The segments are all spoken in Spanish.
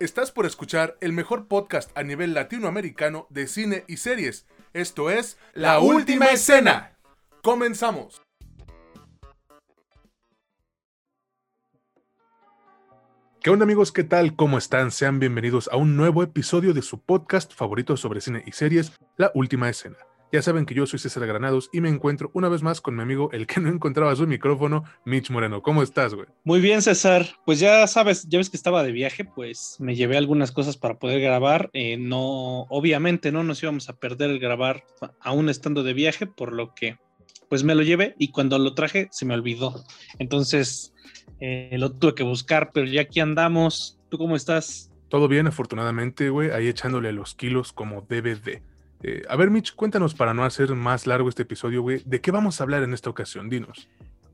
Estás por escuchar el mejor podcast a nivel latinoamericano de cine y series. Esto es La Última Escena. Comenzamos. ¿Qué onda amigos? ¿Qué tal? ¿Cómo están? Sean bienvenidos a un nuevo episodio de su podcast favorito sobre cine y series, La Última Escena. Ya saben que yo soy César Granados y me encuentro una vez más con mi amigo, el que no encontraba su micrófono, Mitch Moreno. ¿Cómo estás, güey? Muy bien, César. Pues ya sabes, ya ves que estaba de viaje, pues me llevé algunas cosas para poder grabar. Eh, no, obviamente no nos íbamos a perder el grabar aún estando de viaje, por lo que pues me lo llevé y cuando lo traje se me olvidó. Entonces eh, lo tuve que buscar, pero ya aquí andamos. ¿Tú cómo estás? Todo bien, afortunadamente, güey, ahí echándole los kilos como debe de. Eh, a ver, Mitch, cuéntanos para no hacer más largo este episodio, güey, ¿de qué vamos a hablar en esta ocasión? Dinos.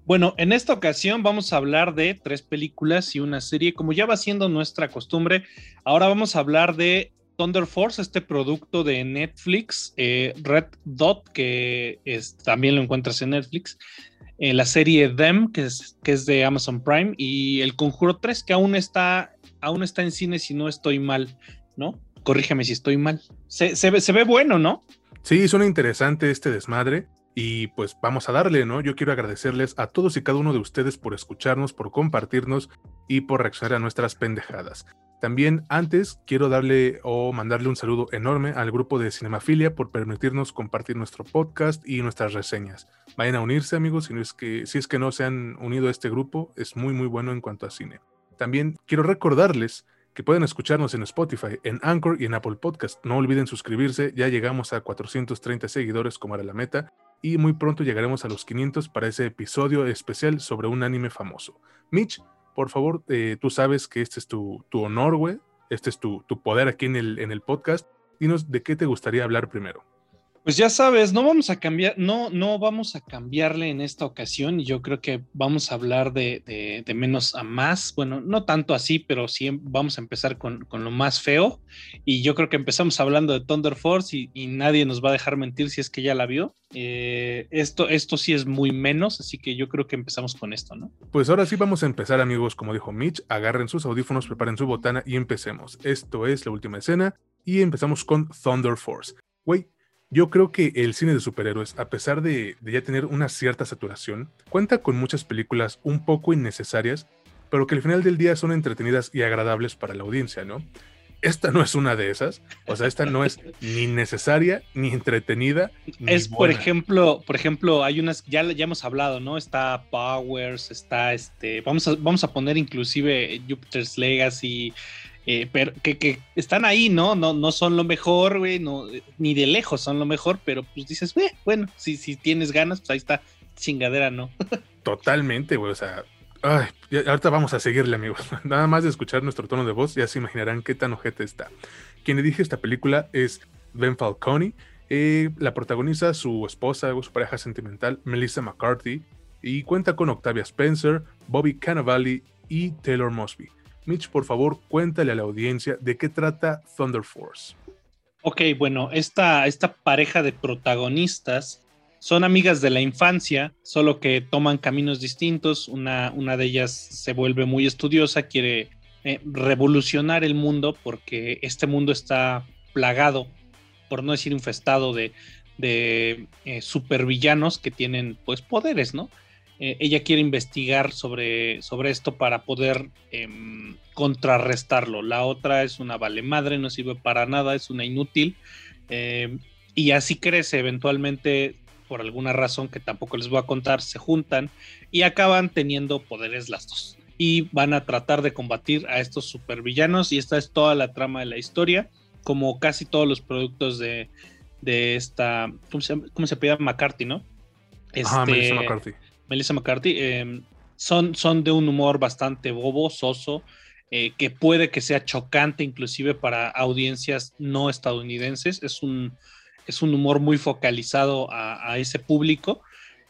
Bueno, en esta ocasión vamos a hablar de tres películas y una serie, como ya va siendo nuestra costumbre. Ahora vamos a hablar de Thunder Force, este producto de Netflix, eh, Red Dot, que también lo encuentras en Netflix, eh, la serie Them, que es, que es de Amazon Prime, y El Conjuro 3, que aún está, aún está en cine si no estoy mal, ¿no? Corrígeme si estoy mal. Se, se, ve, bueno, ¿no? Sí, suena interesante este desmadre. Y pues vamos a darle, ¿no? Yo quiero agradecerles a todos y cada uno de ustedes por escucharnos, por compartirnos y por reaccionar a nuestras pendejadas. También antes quiero darle o mandarle un saludo enorme al grupo de Cinemafilia por permitirnos compartir nuestro podcast y nuestras reseñas. Vayan a unirse amigos, si, es que, si es que no se han unido a este grupo, es muy muy bueno en cuanto a cine. También quiero recordarles que pueden escucharnos en Spotify, en Anchor y en Apple Podcast. No olviden suscribirse, ya llegamos a 430 seguidores como era la meta y muy pronto llegaremos a los 500 para ese episodio especial sobre un anime famoso. Mitch, por favor, eh, tú sabes que este es tu, tu honor, güey, este es tu, tu poder aquí en el, en el podcast. Dinos de qué te gustaría hablar primero. Pues ya sabes, no vamos a cambiar, no, no vamos a cambiarle en esta ocasión. Yo creo que vamos a hablar de, menos a más. Bueno, no tanto así, pero sí vamos a empezar con, lo más feo. Y yo creo que empezamos hablando de Thunder Force y, nadie nos va a dejar mentir si es que ya la vio. Eh, esto, esto sí es muy menos, así que yo creo que empezamos con esto, ¿no? Pues ahora sí vamos a empezar, amigos. Como dijo Mitch, agarren sus audífonos, preparen su botana y empecemos. Esto es la última escena y empezamos con Thunder Force. Güey, yo creo que el cine de superhéroes, a pesar de, ya tener una cierta saturación, cuenta con muchas películas un poco innecesarias, pero que al final del día son entretenidas y agradables para la audiencia, ¿no? Esta no es una de esas, o sea, esta no es ni necesaria, ni entretenida. es, por ejemplo, por ejemplo, hay unas, ya, ya hemos hablado, ¿no? Está Powers, está este, vamos a, vamos a poner inclusive Jupiter's Legacy, eh, pero que, están ahí, ¿no? No, no son lo mejor, güey, no, ni de lejos son lo mejor, pero pues dices, bueno, si, si tienes ganas, pues ahí está, chingadera, ¿no? Totalmente, güey, o sea, ay, ahorita vamos a seguirle, amigos. Nada más de escuchar nuestro tono de voz, ya se imaginarán qué tan ojete está. Quien dirige esta película es Ben Falcone, eh, la protagoniza su esposa, su pareja sentimental, Melissa McCarthy, y cuenta con Octavia Spencer, Bobby Cannavale y Taylor Mosby. Mitch, por favor, cuéntale a la audiencia de qué trata Thunder Force. Ok, bueno, esta, esta pareja de protagonistas son amigas de la infancia, solo que toman caminos distintos. Una, una de ellas se vuelve muy estudiosa, quiere eh, revolucionar el mundo porque este mundo está plagado, por no decir infestado, de, de eh, supervillanos que tienen pues poderes, ¿no? Eh, ella quiere investigar sobre, sobre esto para poder em, contrarrestarlo. La otra es una vale madre, no sirve para nada, es una inútil. Em, y así crece eventualmente, por alguna razón que tampoco les voy a contar, se juntan y acaban teniendo poderes las dos. Y van a tratar de combatir a estos supervillanos y esta es toda la trama de la historia, como casi todos los productos de, esta, ¿cómo se, cómo se pide? McCarthy, ¿no? Este, McCarthy Melissa McCarthy, em, son, son de un humor bastante bobo, soso, eh, que puede que sea chocante inclusive para audiencias no estadounidenses. Es un, es un humor muy focalizado a, ese público.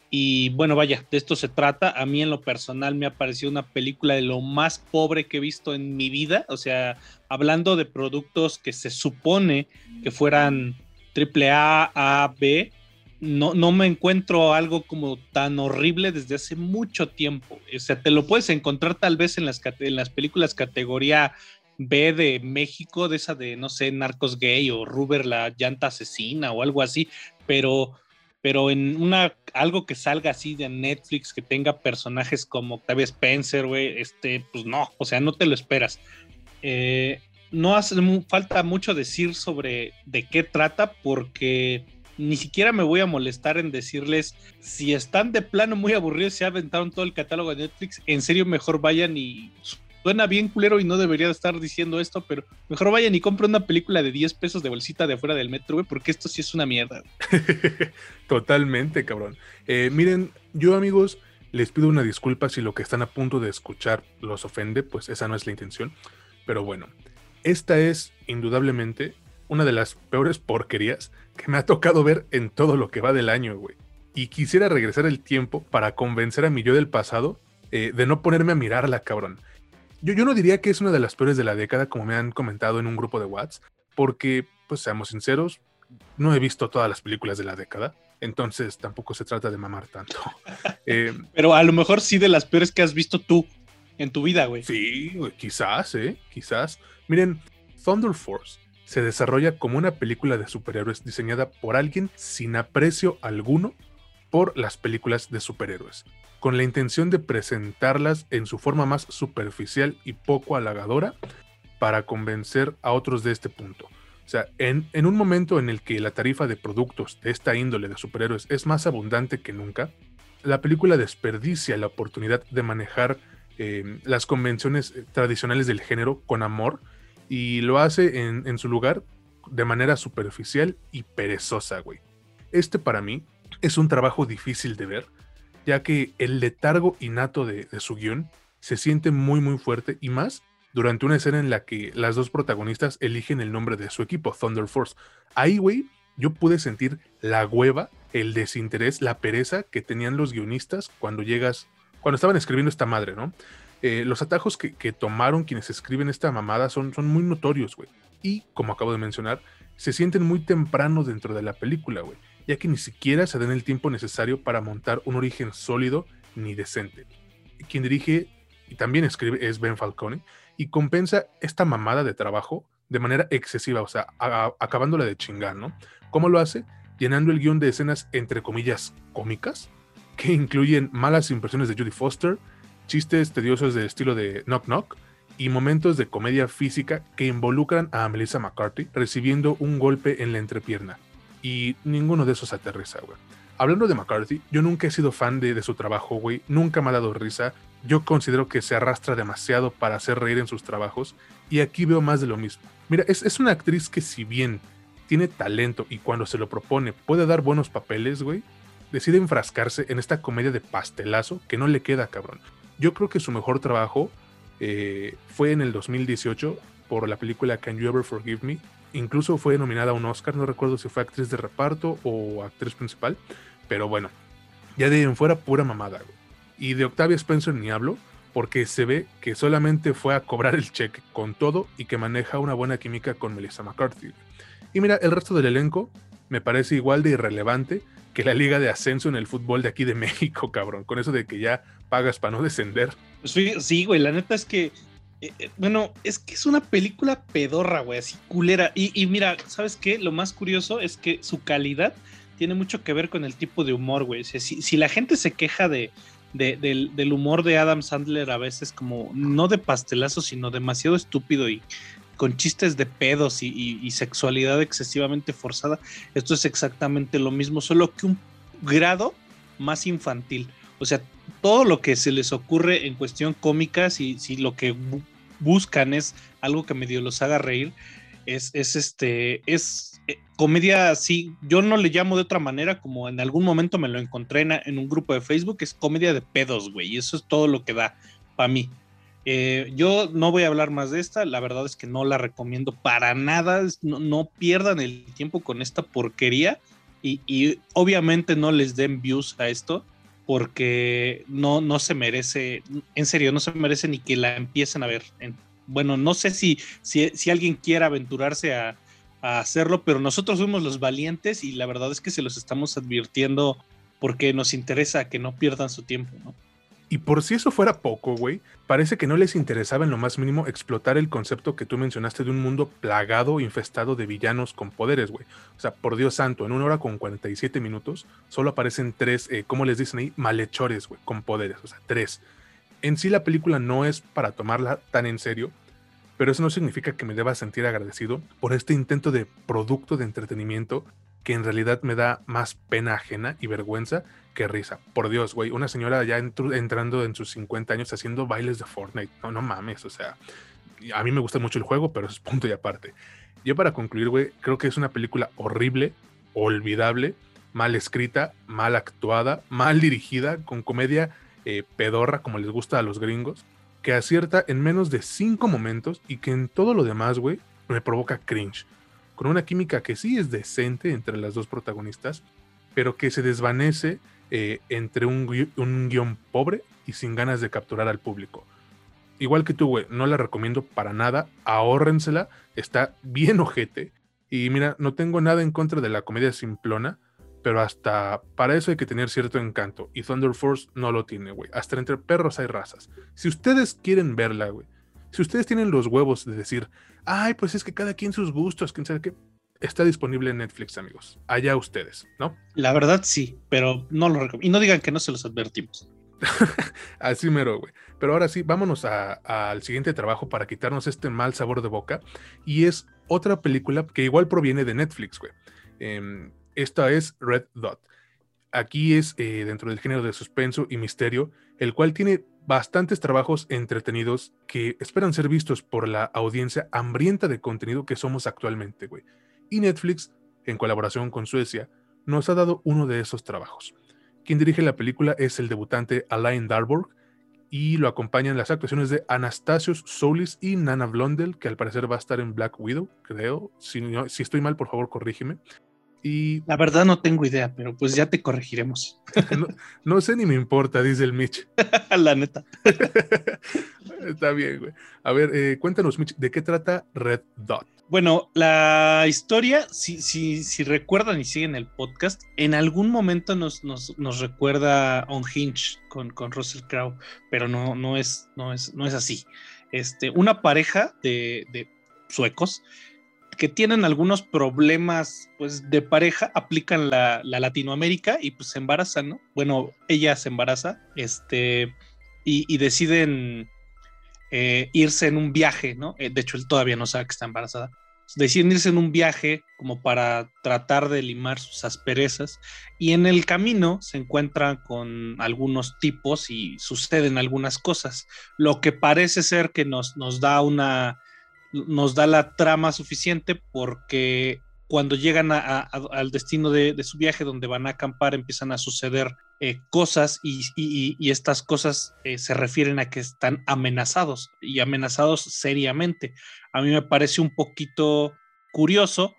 Y bueno, vaya, de esto se trata. A mí en lo personal me ha parecido una película de lo más pobre que he visto en mi vida. O sea, hablando de productos que se supone que fueran AAA, A, B, no, no me encuentro algo como tan horrible desde hace mucho tiempo. O sea, te lo puedes encontrar tal vez en las, en las películas categoría B de México, de esa de, no sé, Narcos Gay o Ruber la llanta asesina o algo así, pero, pero en una, algo que salga así de Netflix, que tenga personajes como Octavia Spencer, güey, este, pues no, o sea, no te lo esperas. Eh, no hace falta mucho decir sobre de qué trata porque ni siquiera me voy a molestar en decirles si están de plano muy aburridos, se aventaron todo el catálogo de Netflix, en serio mejor vayan y suena bien culero y no debería estar diciendo esto, pero mejor vayan y compren una película de 10 pesos de bolsita de afuera del metro, güey, porque esto sí es una mierda. Totalmente, cabrón. Eh, miren, yo amigos, les pido una disculpa si lo que están a punto de escuchar los ofende, pues esa no es la intención. Pero bueno, esta es indudablemente una de las peores porquerías que me ha tocado ver en todo lo que va del año, güey. Y quisiera regresar el tiempo para convencer a mi yo del pasado eh, de no ponerme a mirarla, cabrón. Yo, yo no diría que es una de las peores de la década, como me han comentado en un grupo de WhatsApp, porque, pues seamos sinceros, no he visto todas las películas de la década, entonces tampoco se trata de mamar tanto. Eh, Pero a lo mejor sí de las peores que has visto tú en tu vida, güey. Sí, quizás, ¿eh? Quizás. Miren, Thunder Force se desarrolla como una película de superhéroes diseñada por alguien sin aprecio alguno por las películas de superhéroes, con la intención de presentarlas en su forma más superficial y poco halagadora para convencer a otros de este punto. O sea, en, un momento en el que la tarifa de productos de esta índole de superhéroes es más abundante que nunca, la película desperdicia la oportunidad de manejar eh, las convenciones tradicionales del género con amor y lo hace en, su lugar de manera superficial y perezosa, güey. Este para mí es un trabajo difícil de ver, ya que el letargo innato de, su guion se siente muy muy fuerte y más durante una escena en la que las dos protagonistas eligen el nombre de su equipo, Thunder Force. Ahí, güey, yo pude sentir la hueva, el desinterés, la pereza que tenían los guionistas cuando llegas, cuando estaban escribiendo esta madre, ¿no? Eh, los atajos que, tomaron quienes escriben esta mamada son, son muy notorios, güey. Y, como acabo de mencionar, se sienten muy temprano dentro de la película, güey, ya que ni siquiera se dan el tiempo necesario para montar un origen sólido ni decente. Quien dirige y también escribe es Ben Falcone y compensa esta mamada de trabajo de manera excesiva, o sea, acabándola de chingar, ¿no? ¿Cómo lo hace? Llenando el guion de escenas entre comillas cómicas, que incluyen malas impresiones de Judy Foster, chistes tediosos de estilo de Knock Knock y momentos de comedia física que involucran a Melissa McCarthy recibiendo un golpe en la entrepierna. Y ninguno de esos aterriza, güey. Hablando de McCarthy, yo nunca he sido fan de, su trabajo, güey. Nunca me ha dado risa. Yo considero que se arrastra demasiado para hacer reír en sus trabajos. Y aquí veo más de lo mismo. Mira, es, es una actriz que si bien tiene talento y cuando se lo propone puede dar buenos papeles, güey, decide enfrascarse en esta comedia de pastelazo que no le queda, cabrón. Yo creo que su mejor trabajo eh, fue en el 2018 por la película Can You Ever Forgive Me. Incluso fue nominada a un Oscar, no recuerdo si fue actriz de reparto o actriz principal, pero bueno, ya de en fuera pura mamada. Y de Octavia Spencer ni hablo, porque se ve que solamente fue a cobrar el cheque con todo y que maneja una buena química con Melissa McCarthy. Y mira, el resto del elenco me parece igual de irrelevante que la liga de ascenso en el fútbol de aquí de México, cabrón. Con eso de que ya pagas para no descender. Sí, sí, güey, la neta es que, eh, eh, bueno, es que es una película pedorra, güey, así culera. Y, mira, ¿sabes qué? Lo más curioso es que su calidad tiene mucho que ver con el tipo de humor, güey. si, la gente se queja de, del, del, humor de Adam Sandler a veces como no de pastelazo, sino demasiado estúpido y con chistes de pedos y, sexualidad excesivamente forzada. Esto es exactamente lo mismo, solo que un grado más infantil. O sea, todo lo que se les ocurre en cuestión cómica, si, si lo que buscan es algo que medio los haga reír, es, es este, es eh, comedia así, yo no le llamo de otra manera, como en algún momento me lo encontré en, en un grupo de Facebook, es comedia de pedos, güey, y eso es todo lo que da para mí. Eh, yo no voy a hablar más de esta, la verdad es que no la recomiendo para nada, no, pierdan el tiempo con esta porquería y, obviamente no les den views a esto porque no, no se merece, en serio, no se merece ni que la empiecen a ver. bueno, no sé si, si, alguien quiera aventurarse a, a hacerlo, pero nosotros somos los valientes y la verdad es que se los estamos advirtiendo porque nos interesa que no pierdan su tiempo, ¿no? Y por si eso fuera poco, güey, parece que no les interesaba en lo más mínimo explotar el concepto que tú mencionaste de un mundo plagado, infestado de villanos con poderes, güey. O sea, por Dios santo, en una hora con 47 minutos solo aparecen tres, eh, ¿cómo les dicen ahí? Malhechores, güey, con poderes, o sea, tres. En sí la película no es para tomarla tan en serio, pero eso no significa que me deba sentir agradecido por este intento de producto de entretenimiento que en realidad me da más pena ajena y vergüenza que risa. Por Dios, güey, una señora ya entrando en sus 50 años haciendo bailes de Fortnite. No, no mames, o sea, a mí me gusta mucho el juego, pero es punto y aparte. Yo para concluir, güey, creo que es una película horrible, olvidable, mal escrita, mal actuada, mal dirigida, con comedia eh, pedorra como les gusta a los gringos, que acierta en menos de cinco momentos y que en todo lo demás, güey, me provoca cringe. Con una química que sí es decente entre las dos protagonistas, pero que se desvanece eh, entre un, un guion pobre y sin ganas de capturar al público. Igual que tú, güey, no la recomiendo para nada, ahórrensela, está bien ojete. Y mira, no tengo nada en contra de la comedia simplona, pero hasta para eso hay que tener cierto encanto. Y Thunder Force no lo tiene, güey. Hasta entre perros hay razas. Si ustedes quieren verla, güey. Si ustedes tienen los huevos de decir, ay, pues es que cada quien sus gustos, quién sabe qué. Está disponible en Netflix, amigos. Allá ustedes, ¿no? La verdad sí, pero no lo recomiendo. Y no digan que no se los advertimos. Así mero, güey. Pero ahora sí, vámonos al siguiente trabajo para quitarnos este mal sabor de boca. Y es otra película que igual proviene de Netflix, güey. Em, esta es Red Dot. Aquí es eh, dentro del género de suspenso y misterio, el cual tiene bastantes trabajos entretenidos que esperan ser vistos por la audiencia hambrienta de contenido que somos actualmente, güey. Y Netflix, en colaboración con Suecia, nos ha dado uno de esos trabajos. Quien dirige la película es el debutante Alain Darborg y lo acompañan las actuaciones de Anastasios Solis y Nana Blondel, que al parecer va a estar en Black Widow, creo. Si, si estoy mal, por favor, corrígeme. La verdad no tengo idea, pero pues ya te corregiremos. no, sé ni me importa, dice el Mitch. la neta. Está bien, güey. A ver, eh, cuéntanos, Mitch, ¿de qué trata Red Dot? Bueno, la historia, si, si, si recuerdan y siguen el podcast, en algún momento nos, nos, nos recuerda On Hinge con, con Russell Crowe, pero no, no, es, no, es, no es así. Este, una pareja de, de suecos que tienen algunos problemas pues de pareja aplican la, Latinoamérica y pues se embarazan, ¿no? Bueno, ella se embaraza, este, y, deciden eh, irse en un viaje, ¿no? Eh, de hecho, él todavía no sabe que está embarazada. Deciden irse en un viaje como para tratar de limar sus asperezas y en el camino se encuentran con algunos tipos y suceden algunas cosas, lo que parece ser que nos, nos da una nos da la trama suficiente porque cuando llegan al destino de, su viaje, donde van a acampar, empiezan a suceder eh, cosas y, estas cosas eh, se refieren a que están amenazados y amenazados seriamente. A mí me parece un poquito curioso.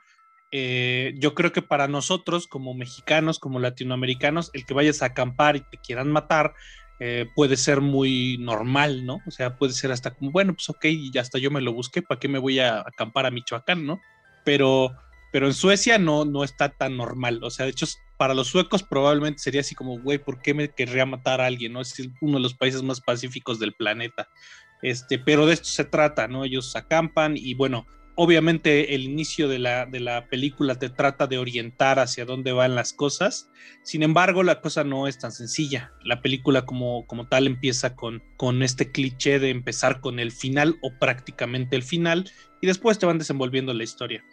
Eh, yo creo que para nosotros, como mexicanos, como latinoamericanos, el que vayas a acampar y te quieran matar eh, puede ser muy normal, ¿no? O sea, puede ser hasta como, bueno, pues ok, ya hasta yo me lo busqué, ¿para qué me voy a acampar a Michoacán, ¿no? Pero, pero en Suecia no, no está tan normal. O sea, de hecho, para los suecos probablemente sería así como, güey, ¿por qué me querría matar a alguien? ¿no? Es uno de los países más pacíficos del planeta. Este, pero de esto se trata, ¿no? Ellos acampan y bueno, obviamente el inicio de la, de la, película te trata de orientar hacia dónde van las cosas. Sin embargo, la cosa no es tan sencilla. La película como, como tal empieza con, con este cliché de empezar con el final o prácticamente el final y después te van desenvolviendo la historia.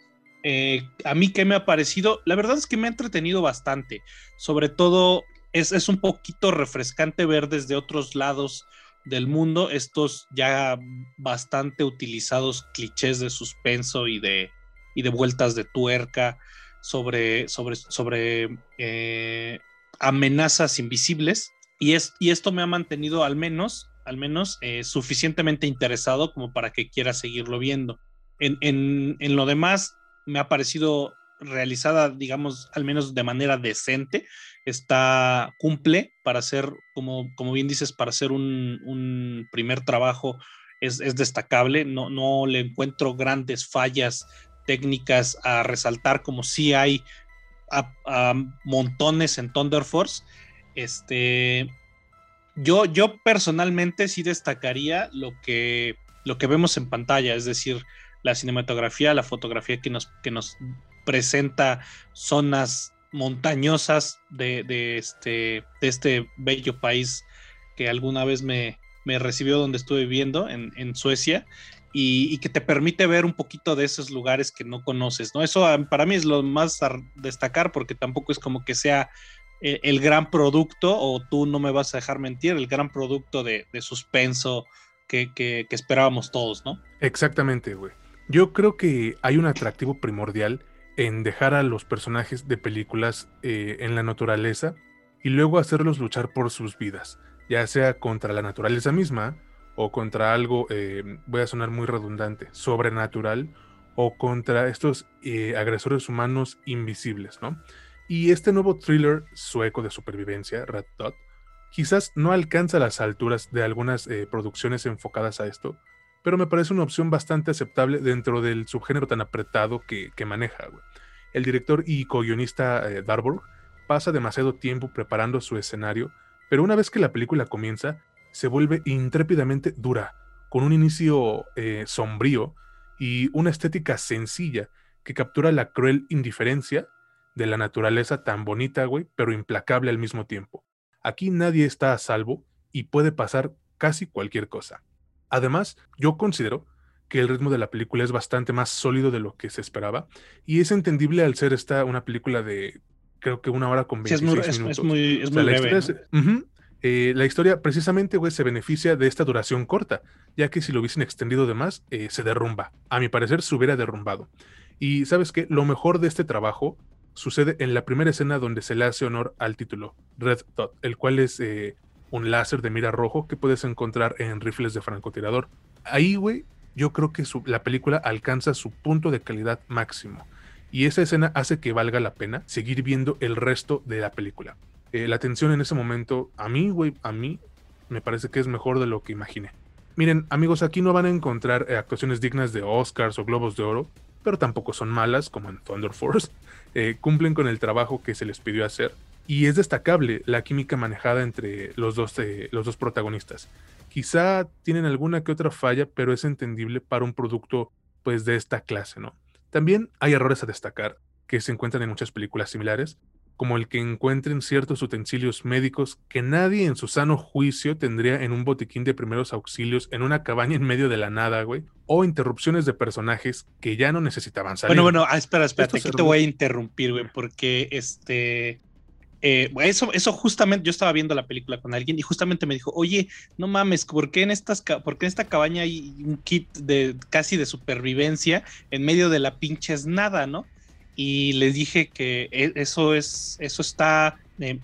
Eh, a mí que me ha parecido, la verdad es que me ha entretenido bastante. Sobre todo es, es un poquito refrescante ver desde otros lados del mundo estos ya bastante utilizados clichés de suspenso y de, y de vueltas de tuerca sobre, sobre, sobre eh, amenazas invisibles. Y, es, y esto me ha mantenido al menos, al menos eh, suficientemente interesado como para que quiera seguirlo viendo. En, en, en lo demás, me ha parecido realizada, digamos, al menos de manera decente, está, cumple para ser, como, como bien dices, para ser un, primer trabajo es, destacable, no, no le encuentro grandes fallas técnicas a resaltar como si hay a, montones en Thunder Force. Este, Yo, yo personalmente sí destacaría lo que, lo que vemos en pantalla, es decir, la cinematografía, la fotografía que nos, que nos presenta zonas montañosas de, este, de este bello país que alguna vez me, recibió donde estuve viviendo en, Suecia y, que te permite ver un poquito de esos lugares que no conoces, ¿no? Eso ah, para mí es lo más destacar porque tampoco es como que sea eh, el, gran producto, o tú no me vas a dejar mentir, el gran producto de, suspenso que, que, esperábamos todos, ¿no? Exactamente, güey. Yo creo que hay un atractivo primordial en dejar a los personajes de películas eh, en la naturaleza y luego hacerlos luchar por sus vidas, ya sea contra la naturaleza misma o contra algo, eh, voy a sonar muy redundante, sobrenatural o contra estos eh, agresores humanos invisibles, ¿no? Y este nuevo thriller sueco de supervivencia, Red Dot, quizás no alcanza las alturas de algunas producciones enfocadas a esto, pero me parece una opción bastante aceptable dentro del subgénero tan apretado que, maneja. El director y co-guionista eh, Darburg pasa demasiado tiempo preparando su escenario, pero una vez que la película comienza, se vuelve intrépidamente dura, con un inicio eh, sombrío y una estética sencilla que captura la cruel indiferencia de la naturaleza tan bonita, güey, pero implacable al mismo tiempo. Aquí nadie está a salvo y puede pasar casi cualquier cosa. Además, yo considero que el ritmo de la película es bastante más sólido de lo que se esperaba y es entendible al ser esta una película de creo que una hora con 26 es muy, minutos. Es muy, es muy la, historia eh, la historia precisamente se beneficia de esta duración corta, ya que si lo hubiesen extendido de más, eh, se derrumba. A mi parecer, se hubiera derrumbado. Y sabes qué, lo mejor de este trabajo sucede en la primera escena donde se le hace honor al título, Red Dot, el cual es eh, un láser de mira rojo que puedes encontrar en rifles de francotirador. Ahí, güey, yo creo que la película alcanza su punto de calidad máximo. Y esa escena hace que valga la pena seguir viendo el resto de la película. Eh, la tensión en ese momento, a mí, güey, a mí, me parece que es mejor de lo que imaginé. Miren, amigos, aquí no van a encontrar eh, actuaciones dignas de Oscars o Globos de Oro, pero tampoco son malas, como en Thunder Force. Eh, cumplen con el trabajo que se les pidió hacer y es destacable la química manejada entre los dos, eh, los dos protagonistas. Quizá tienen alguna que otra falla, pero es entendible para un producto pues de esta clase, ¿no? También hay errores a destacar que se encuentran en muchas películas similares, como el que encuentren ciertos utensilios médicos que nadie en su sano juicio tendría en un botiquín de primeros auxilios en una cabaña en medio de la nada, güey, o interrupciones de personajes que ya no necesitaban salir. Bueno, bueno, ah, espera, espera, aquí te voy a interrumpir, güey, porque este eh, eso, eso justamente, yo estaba viendo la película con alguien y justamente me dijo, oye, no mames, ¿por qué en, estas, por en esta cabaña hay un kit de casi de supervivencia en medio de la pinche es nada, ¿no? Y les dije que e, eso es, eso está, eh,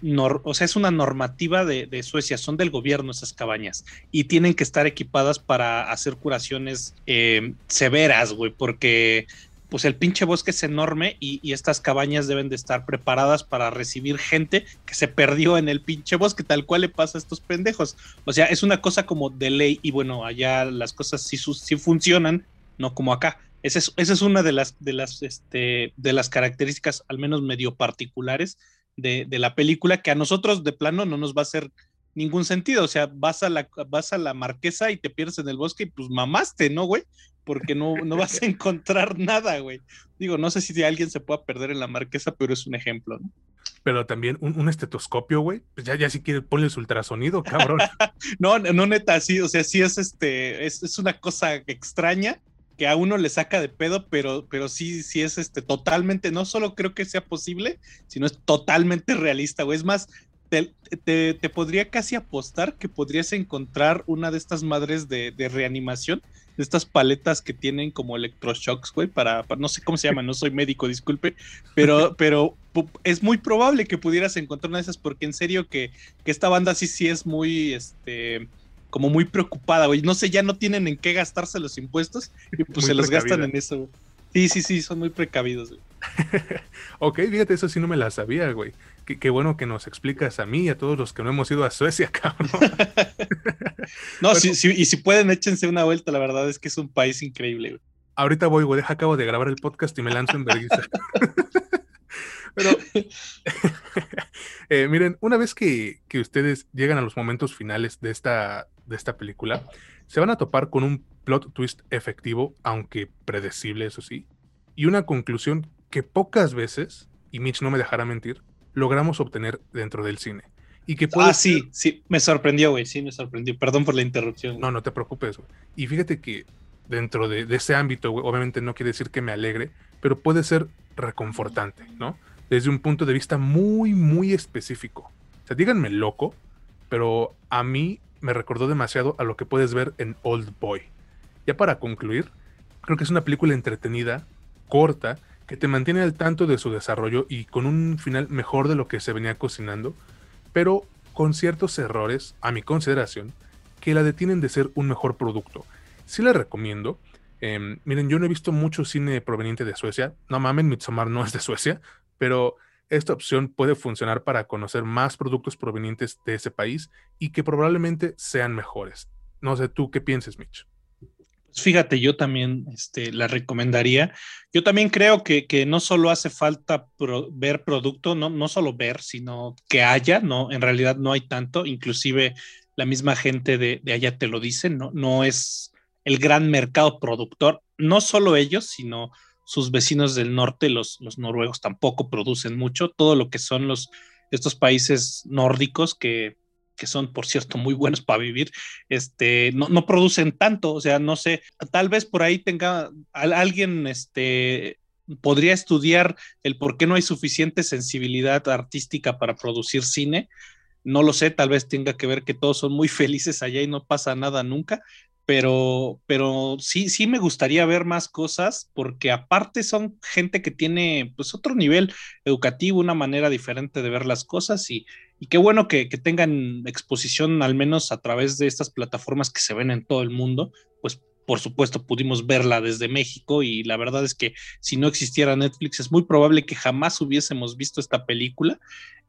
o sea, es una normativa de, Suecia, son del gobierno esas cabañas y tienen que estar equipadas para hacer curaciones eh, severas, güey, porque pues el pinche bosque es enorme y, estas cabañas deben de estar preparadas para recibir gente que se perdió en el pinche bosque, tal cual le pasa a estos pendejos. O sea, es una cosa como de ley y bueno, allá las cosas sí, funcionan, no como acá. Esa es, esa es una de las, de, las, este, de las características, al menos medio particulares, de, de la película, que a nosotros de plano no nos va a hacer ningún sentido. O sea, vas a la, vas a la marquesa y te pierdes en el bosque y pues mamaste, ¿no, güey? Porque no, no vas a encontrar nada, güey. Digo, no sé si alguien se pueda perder en la marquesa, pero es un ejemplo, ¿no? Pero también un, estetoscopio, güey. Pues ya, ya si quieres ponle su ultrasonido, cabrón. no, no, neta, sí, o sea, sí es este, es, es una cosa extraña que a uno le saca de pedo, pero, pero sí, sí es este totalmente, no solo creo que sea posible, sino es totalmente realista, güey. Es más, te, podría casi apostar que podrías encontrar una de estas madres de, reanimación, de estas paletas que tienen como electroshocks, güey, para, no sé cómo se llama, no soy médico, disculpe, pero, pero es muy probable que pudieras encontrar una de esas, porque en serio que, esta banda sí, sí es muy, este, como muy preocupada, güey. No sé, ya no tienen en qué gastarse los impuestos y pues se los gastan en eso, Sí, sí, sí, son muy precavidos, güey. ok, fíjate, eso sí no me la sabía, güey. Qué, bueno que nos explicas a mí y a todos los que no hemos ido a Suecia, cabrón. no, y si pueden, échense una vuelta, la verdad es que es un país increíble, güey. Ahorita voy, güey, acabo de grabar el podcast y me lanzo en vergüenza. Pero, eh, miren, una vez que, que, ustedes llegan a los momentos finales de esta, de esta película, se van a topar con un plot twist efectivo, aunque predecible, eso sí, y una conclusión que pocas veces, y Mitch no me dejará mentir, logramos obtener dentro del cine. Y que ah, sí, sí, me sorprendió, güey, sí, me sorprendió. Perdón por la interrupción. No, no te preocupes, güey. Y fíjate que dentro de, ese ámbito, obviamente no quiere decir que me alegre, pero puede ser reconfortante, ¿no? Desde un punto de vista muy, muy específico. O sea, díganme loco, pero a mí me recordó demasiado a lo que puedes ver en Old Boy. Ya para concluir, creo que es una película entretenida, corta, que te mantiene al tanto de su desarrollo y con un final mejor de lo que se venía cocinando, pero con ciertos errores, a mi consideración, que la detienen de ser un mejor producto. Sí la recomiendo. Em, miren, yo no he visto mucho cine proveniente de Suecia. No mamen, Midsommar no es de Suecia, pero esta opción puede funcionar para conocer más productos provenientes de ese país y que probablemente sean mejores. No sé tú qué pienses, Mitch. Fíjate, yo también este, la recomendaría. Yo también creo que, que no solo hace falta ver producto, no, no solo ver, sino que haya, no, en realidad no hay tanto, inclusive la misma gente de, de allá te lo dice, no, no es el gran mercado productor, no solo ellos, sino sus vecinos del norte, los, los noruegos tampoco producen mucho, todo lo que son los, estos países nórdicos que que son, por cierto, muy buenos para vivir, este, no, no, producen tanto, o sea, no sé, tal vez por ahí tenga alguien, este, podría estudiar el por qué no hay suficiente sensibilidad artística para producir cine. No lo sé, tal vez tenga que ver que todos son muy felices allá y no pasa nada nunca, pero, pero sí, sí me gustaría ver más cosas porque aparte son gente que tiene pues otro nivel educativo, una manera diferente de ver las cosas y, y qué bueno que, tengan exposición al menos a través de estas plataformas que se ven en todo el mundo, pues por supuesto pudimos verla desde México y la verdad es que si no existiera Netflix es muy probable que jamás hubiésemos visto esta película.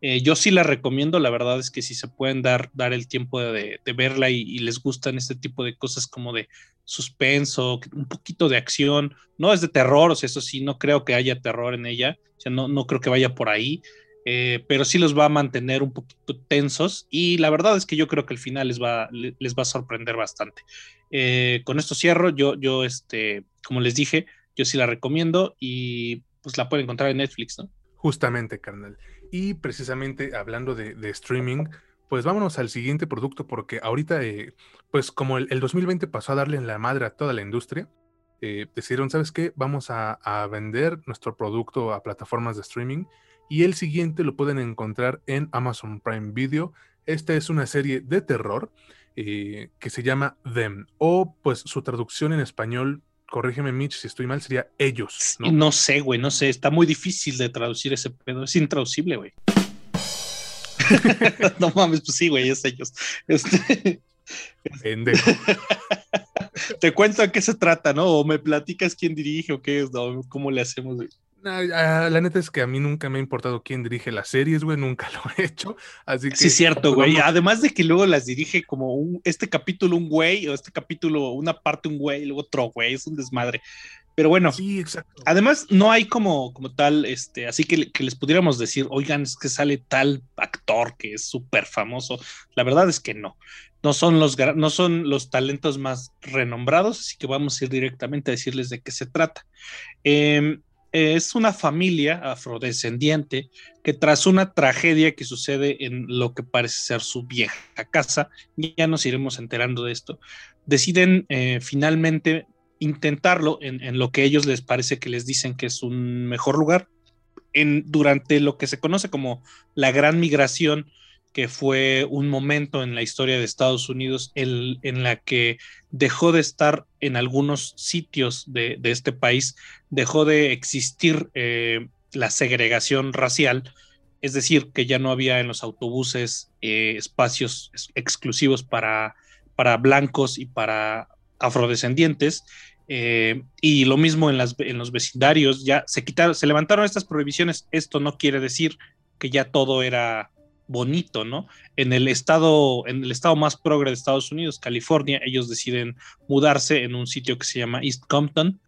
Eh, yo sí la recomiendo, la verdad es que si se pueden dar, dar el tiempo de, verla y, les gustan este tipo de cosas como de suspenso, un poquito de acción, no es de terror, eso sí, no creo que haya terror en ella, o sea, no, no creo que vaya por ahí. Eh, pero sí los va a mantener un poquito tensos y la verdad es que yo creo que el final les va, les va a sorprender bastante. Eh, con esto cierro, yo, yo, este, como les dije, yo sí la recomiendo y pues la pueden encontrar en Netflix, ¿no? Justamente, carnal. Y precisamente hablando de, streaming, pues vámonos al siguiente producto porque ahorita, eh, pues como el, 2020 pasó a darle en la madre a toda la industria, decidieron, ¿sabes qué? Vamos a, a vender nuestro producto a plataformas de streaming y el siguiente lo pueden encontrar en Amazon Prime Video. Esta es una serie de terror eh, que se llama Them, o pues su traducción en español, corrígeme Mitch si estoy mal, sería Ellos. No, no sé, güey, no sé, está muy difícil de traducir ese pedo, es intraducible, güey. no mames, pues sí, güey, es Ellos. Este... Pendejo. Te cuento a qué se trata, ¿no? O me platicas quién dirige o qué es, ¿no? ¿Cómo le hacemos, güey? La neta es que a mí nunca me ha importado quién dirige las series, güey, nunca lo he hecho. Así que. Sí, cierto, güey. Además de que luego las dirige como un, este capítulo un güey, o este capítulo una parte un güey, y luego otro güey, es un desmadre. Pero bueno, sí, exacto. además no hay como, como tal, este, así que, que les pudiéramos decir, oigan, es que sale tal actor que es súper famoso. La verdad es que no. No son, los, no son los talentos más renombrados, así que vamos a ir directamente a decirles de qué se trata. Eh, es una familia afrodescendiente que tras una tragedia que sucede en lo que parece ser su vieja casa, ya nos iremos enterando de esto, deciden eh, finalmente intentarlo en, lo que ellos les parece que les dicen que es un mejor lugar, en, durante lo que se conoce como la gran migración que fue un momento en la historia de Estados Unidos en, la que dejó de estar en algunos sitios de, este país, dejó de existir eh, la segregación racial, es decir, que ya no había en los autobuses eh, espacios exclusivos para, para blancos y para afrodescendientes. Eh, y lo mismo en, las, en los vecindarios, ya se quitaron, se levantaron estas prohibiciones. Esto no quiere decir que ya todo era bonito, ¿no? En el estado, en el estado más progre de Estados Unidos, California, ellos deciden mudarse en un sitio que se llama East Compton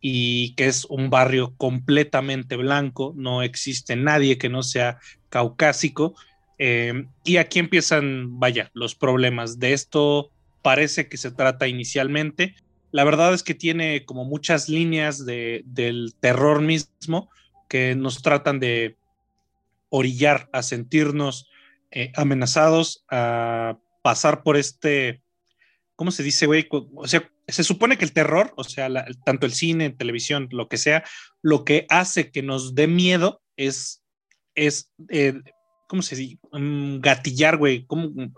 y que es un barrio completamente blanco, no existe nadie que no sea caucásico. Eh, y aquí empiezan, vaya, los problemas. De esto parece que se trata inicialmente. La verdad es que tiene como muchas líneas de, del terror mismo que nos tratan de orillar a sentirnos eh, amenazados, a pasar por este, ¿cómo se dice, güey? O sea, se supone que el terror, o sea, tanto el cine, televisión, lo que sea, lo que hace que nos dé miedo es, es eh, ¿cómo se dice? Mm, gatillar, güey.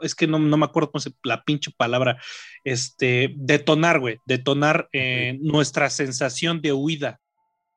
Es que no, me acuerdo cómo se la pinche palabra. Este, detonar, güey. Detonar eh, nuestra sensación de huida.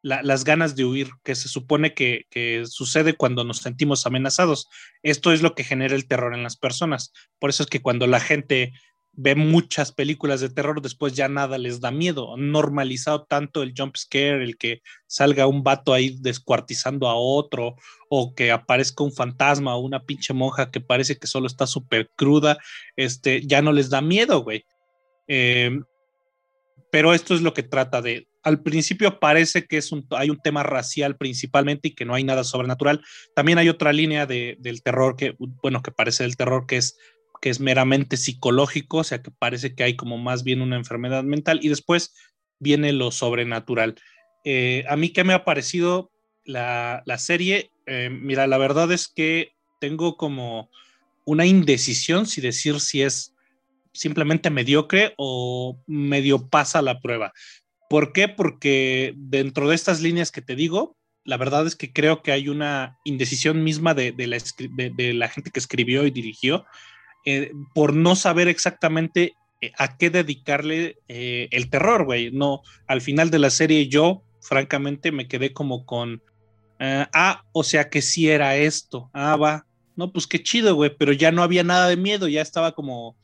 Las ganas de huir, que se supone que, sucede cuando nos sentimos amenazados. Esto es lo que genera el terror en las personas. Por eso es que cuando la gente ve muchas películas de terror, después ya nada les da miedo. Normalizado tanto el jump scare, el que salga un vato ahí descuartizando a otro, o que aparezca un fantasma o una pinche monja que parece que solo está súper cruda, este, ya no les da miedo, güey. Em, pero esto es lo que trata de. Al principio parece que es un, hay un tema racial principalmente y que no hay nada sobrenatural. También hay otra línea de, del terror que, bueno, que parece del terror, que es que es meramente psicológico, o sea que parece que hay como más bien una enfermedad mental y después viene lo sobrenatural. Eh, a mí que me ha parecido la, serie, eh, mira, la verdad es que tengo como una indecisión si decir si es simplemente mediocre o medio pasa la prueba. ¿Por qué? Porque dentro de estas líneas que te digo, la verdad es que creo que hay una indecisión misma de, la, de la, gente que escribió y dirigió eh, por no saber exactamente eh, a qué dedicarle eh, el terror, güey. No, al final de la serie yo, francamente, me quedé como con, ah, o sea que sí era esto, ah, va, no, pues qué chido, güey, pero ya no había nada de miedo, ya estaba como,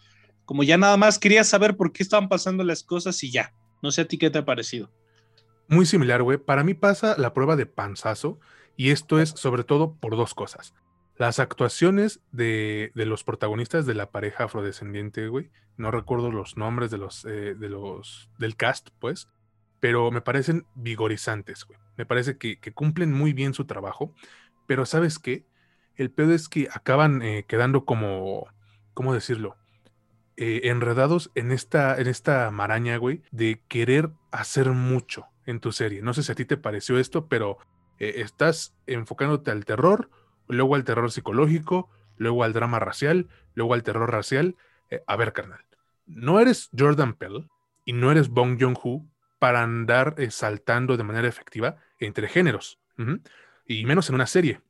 como ya nada más quería saber por qué estaban pasando las cosas y ya. No sé a ti qué te ha parecido. Muy similar, güey. Para mí pasa la prueba de panzazo y esto es sobre todo por dos cosas. Las actuaciones de, los protagonistas de la pareja afrodescendiente, güey, no recuerdo los nombres de los, eh, de los, del cast, pues, pero me parecen vigorizantes, güey. Me parece que, cumplen muy bien su trabajo, pero ¿sabes qué? El pedo es que acaban eh, quedando como, ¿cómo decirlo? Eh, enredados en esta, en esta maraña, güey, de querer hacer mucho en tu serie. No sé si a ti te pareció esto, pero estás enfocándote al terror, luego al terror psicológico, luego al drama racial, luego al terror racial. Eh, a ver, carnal, no eres Jordan Pell y no eres Bong Joon-ho para andar eh, saltando de manera efectiva entre géneros, y menos en una serie.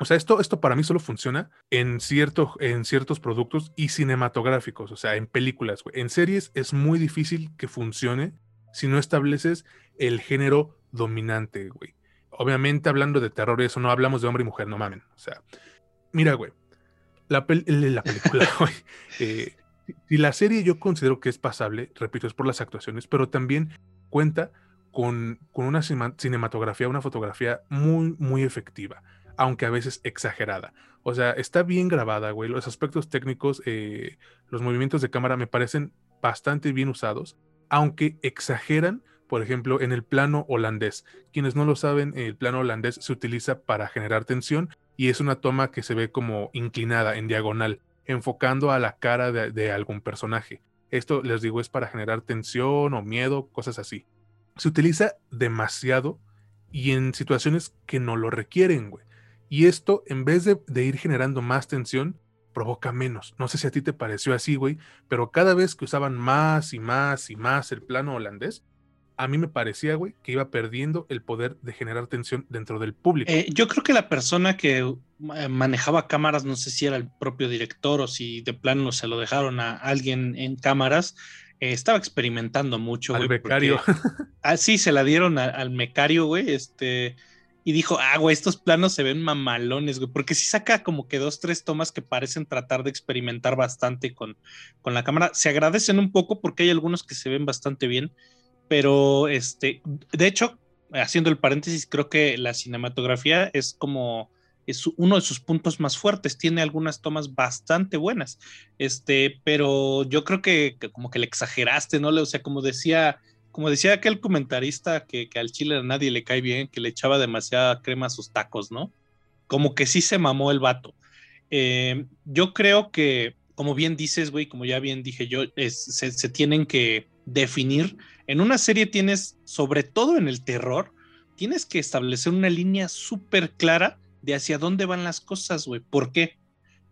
O sea, esto, esto para mí solo funciona en, cierto, en ciertos productos y cinematográficos, o sea, en películas. En series es muy difícil que funcione si no estableces el género dominante, güey obviamente hablando de terror y eso, no hablamos de hombre y mujer, no mamen. O sea, mira, güey, la, la película, güey, eh, y la serie yo considero que es pasable, repito, es por las actuaciones, pero también cuenta con, con una cinematografía, una fotografía muy, muy efectiva, aunque a veces exagerada. O sea, está bien grabada, güey. Los aspectos técnicos, eh, los movimientos de cámara me parecen bastante bien usados, aunque exageran por ejemplo, en el plano holandés. Quienes no lo saben, el plano holandés se utiliza para generar tensión y es una toma que se ve como inclinada, en diagonal, enfocando a la cara de, algún personaje. Esto, les digo, es para generar tensión o miedo, cosas así. Se utiliza demasiado y en situaciones que no lo requieren, güey. Y esto, en vez de, de, ir generando más tensión, provoca menos. No sé si a ti te pareció así, güey, pero cada vez que usaban más y más y más el plano holandés, a mí me parecía, güey, que iba perdiendo el poder de generar tensión dentro del público. Eh, yo creo que la persona que eh, manejaba cámaras, no sé si era el propio director o si de plano se lo dejaron a alguien en cámaras, eh, estaba experimentando mucho. Al becario. ah, sí, se la dieron al mecario, güey, este, y dijo, ah, güey, estos planos se ven mamalones, güey, porque si saca como que dos, tres tomas que parecen tratar de experimentar bastante con, con la cámara. Se agradecen un poco porque hay algunos que se ven bastante bien pero este, de hecho, haciendo el paréntesis, creo que la cinematografía es como es uno de sus puntos más fuertes, tiene algunas tomas bastante buenas, este, pero yo creo que, como que le exageraste, ¿no? O sea, como decía como decía aquel comentarista que, al chile a nadie le cae bien, que le echaba demasiada crema a sus tacos, ¿no? Como que sí se mamó el vato. Eh, yo creo que, como bien dices, güey, como ya bien dije yo, se, se, tienen que definir. En una serie tienes, sobre todo en el terror, tienes que establecer una línea súper clara de hacia dónde van las cosas, güey. ¿Por qué?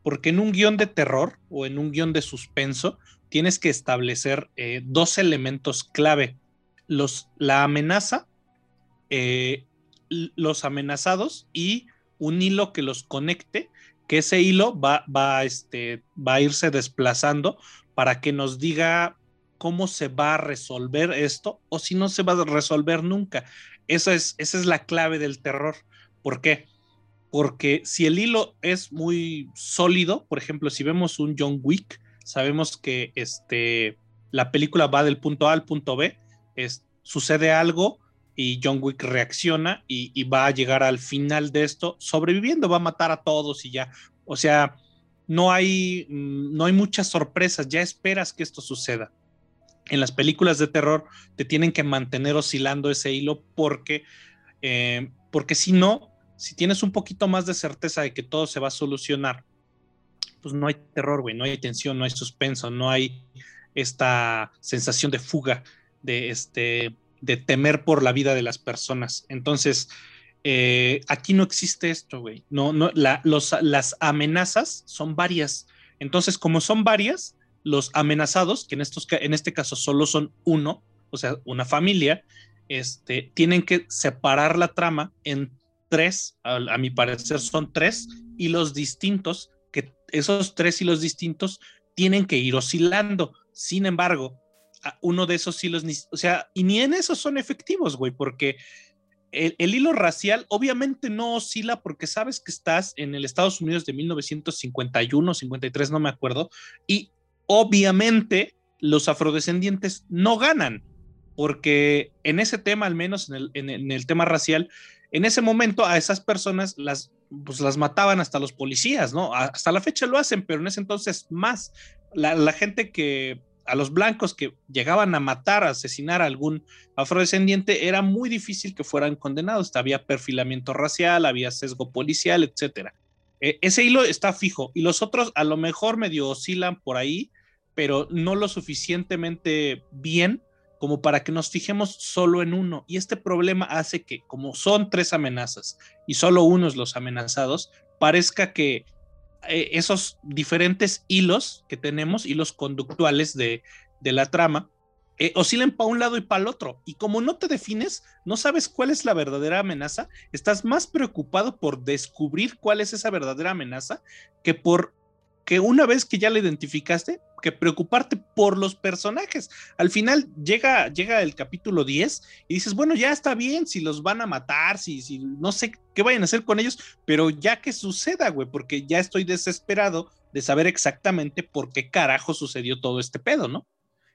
Porque en un guion de terror o en un guion de suspenso tienes que establecer eh, dos elementos clave los, la amenaza, eh, los amenazados y un hilo que los conecte, que ese hilo va, va, este, va a irse desplazando para que nos diga cómo se va a resolver esto o si no se va a resolver nunca. Esa es, esa es la clave del terror. ¿Por qué? Porque si el hilo es muy sólido, por ejemplo, si vemos un John Wick, sabemos que este, la película va del punto A al punto B, es, sucede algo y John Wick reacciona y, va a llegar al final de esto sobreviviendo, va a matar a todos y ya. O sea, no hay, mm, no hay muchas sorpresas, ya esperas que esto suceda. En las películas de terror te tienen que mantener oscilando ese hilo porque, eh, porque si no, si tienes un poquito más de certeza de que todo se va a solucionar, pues no hay terror, no hay tensión, no hay suspenso, no hay esta sensación de fuga de, este, de temer por la vida de las personas. Entonces, eh, aquí no existe esto, güey. No, no, los, las amenazas son varias. Entonces, como son varias, los amenazados, que en, estos, en este caso solo son uno, o sea, una familia, este, tienen que separar la trama en tres, a, mi parecer son tres hilos distintos, que esos tres hilos distintos tienen que ir oscilando. Sin embargo, uno de esos hilos, o sea, y ni en esos son efectivos, güey, porque el, hilo racial obviamente no oscila porque sabes que estás en el Estados Unidos de 1951, 53, no me acuerdo, y obviamente los afrodescendientes no ganan, porque en ese tema, al menos en el, en el tema racial, en ese momento a esas personas las, pues las mataban hasta los policías, ¿no? Hasta la fecha lo hacen, pero en ese entonces más. La, la gente que a los blancos que llegaban a matar, a asesinar a algún afrodescendiente, era muy difícil que fueran condenados. Había perfilamiento racial, había sesgo policial, etcétera. E, ese hilo está fijo y los otros a lo mejor medio oscilan por ahí, pero no lo suficientemente bien como para que nos fijemos solo en uno. Y este problema hace que, como son tres amenazas y solo uno es los amenazados, parezca que eh, esos diferentes hilos que tenemos, hilos conductuales de, la trama, eh, oscilan para un lado y para el otro. Y como no te defines, no sabes cuál es la verdadera amenaza, estás más preocupado por descubrir cuál es esa verdadera amenaza que por que una vez que ya la identificaste, que preocuparte por los personajes. Al final llega, llega el capítulo 10 y dices, bueno, ya está bien si los van a matar, si, si no sé qué vayan a hacer con ellos, pero ya que suceda, güey, porque ya estoy desesperado de saber exactamente por qué carajo sucedió todo este pedo, ¿no?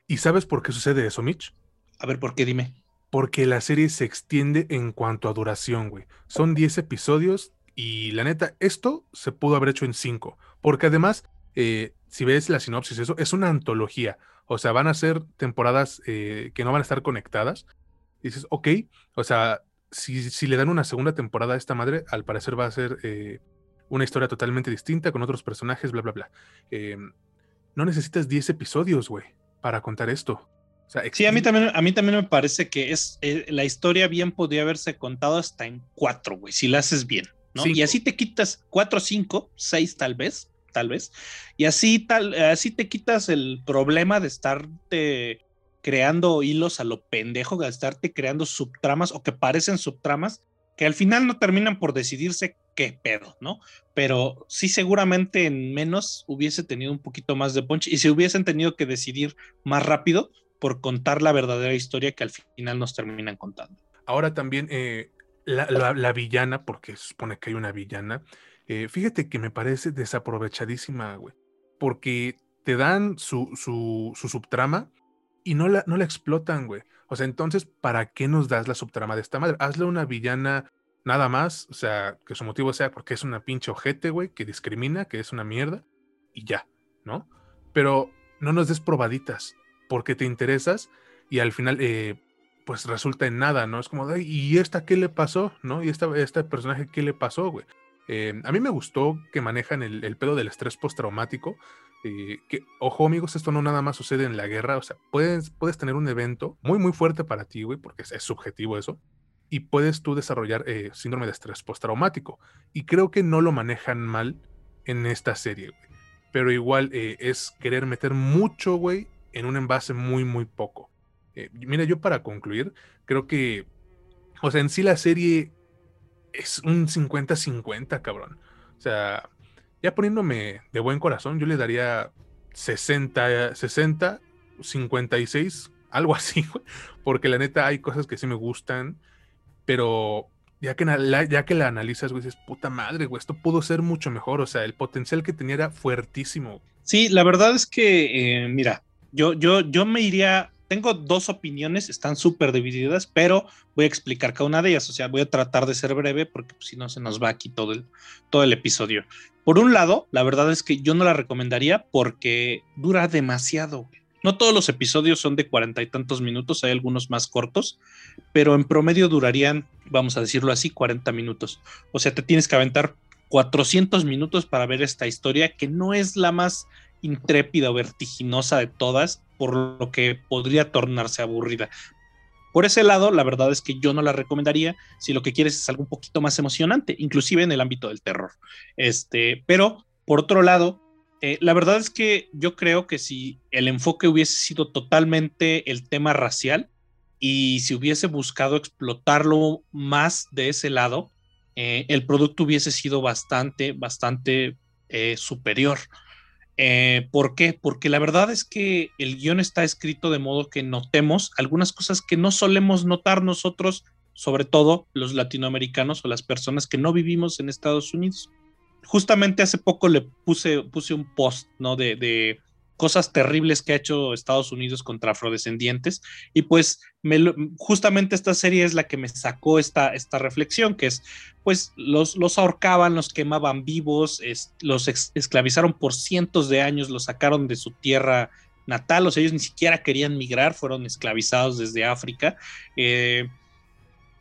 ¿Y sabes por qué sucede eso, Mitch? A ver, ¿por qué dime? Porque la serie se extiende en cuanto a duración, güey. Son 10 episodios y la neta, esto se pudo haber hecho en 5, porque además eh, si ves la sinopsis, eso es una antología. O sea, van a ser temporadas eh, que no van a estar conectadas. Y dices, ok, o sea, si, le dan una segunda temporada a esta madre, al parecer va a ser eh, una historia totalmente distinta, con otros personajes, bla, bla, bla. Em, no necesitas 10 episodios, güey, para contar esto. sí, a mí, también, a mí también me parece que es eh, la historia bien podría haberse contado hasta en cuatro, güey, si la haces bien. ¿No? Y así te quitas cuatro, cinco, seis tal vez, tal vez. Y así, tal, así te quitas el problema de estarte creando hilos a lo pendejo, de estarte creando subtramas o que parecen subtramas que al final no terminan por decidirse qué pedo, ¿no? Pero sí seguramente en menos hubiese tenido un poquito más de punch y si hubiesen tenido que decidir más rápido por contar la verdadera historia que al final nos terminan contando. Ahora también eh, la, villana, porque se supone que hay una villana, eh, fíjate que me parece desaprovechadísima, güey. Porque te dan su, su, subtrama y no la, no la explotan, güey. O sea, entonces, ¿para qué nos das la subtrama de esta madre? Hazle una villana nada más, o sea, que su motivo sea porque es una pinche ojete, güey, que discrimina, que es una mierda, y ya, ¿no? Pero no nos des probaditas, porque te interesas y al final, eh, pues resulta en nada, ¿no? Es como, ¿y esta qué le pasó? ¿No? ¿Y esta, este personaje qué le pasó, güey? Eh, a mí me gustó que manejan el, el pedo del estrés postraumático. Eh, que, ojo amigos, esto no nada más sucede en la guerra, o sea, puedes, puedes tener un evento muy, muy fuerte para ti, güey, porque es, subjetivo eso, y puedes tú desarrollar eh, síndrome de estrés postraumático. Y creo que no lo manejan mal en esta serie, güey. Pero igual es querer meter mucho, güey, en un envase muy, muy poco. Mira, yo para concluir, creo que, o sea, en sí la serie es un 50-50, cabrón. O sea, ya poniéndome de buen corazón, yo le daría 60, 60, 56, algo así, porque la neta hay cosas que sí me gustan, pero ya que, la, ya que la analizas, güey, dices, puta madre, güey, esto pudo ser mucho mejor, o sea, el potencial que tenía era fuertísimo. Sí, la verdad es que, eh, mira, yo, yo, yo me iría tengo dos opiniones, están súper divididas, pero voy a explicar cada una de ellas. O sea, voy a tratar de ser breve porque si no se nos va aquí todo el, todo el episodio. Por un lado, la verdad es que yo no la recomendaría porque dura demasiado. No todos los episodios son de cuarenta y tantos minutos, hay algunos más cortos, pero en promedio durarían, vamos a decirlo así, 40 minutos. O sea, te tienes que aventar 400 minutos para ver esta historia que no es la más intrépida o vertiginosa de todas, por lo que podría tornarse aburrida. Por ese lado, la verdad es que yo no la recomendaría si lo que quieres es algo un poquito más emocionante, inclusive en el ámbito del terror. Este, pero por otro lado, eh, la verdad es que yo creo que si el enfoque hubiese sido totalmente el tema racial y si hubiese buscado explotarlo más de ese lado, eh, el producto hubiese sido bastante, bastante eh, superior. Eh, ¿Por qué? Porque la verdad es que el guion está escrito de modo que notemos algunas cosas que no solemos notar nosotros, sobre todo los latinoamericanos o las personas que no vivimos en Estados Unidos. Justamente hace poco le puse, puse un post, ¿no? De, de cosas terribles que ha hecho Estados Unidos contra afrodescendientes. Y pues justamente esta serie es la que me sacó esta, esta reflexión, que es, pues los, los ahorcaban, los quemaban vivos, los esclavizaron por cientos de años, los sacaron de su tierra natal, o sea, ellos ni siquiera querían migrar, fueron esclavizados desde África. Eh,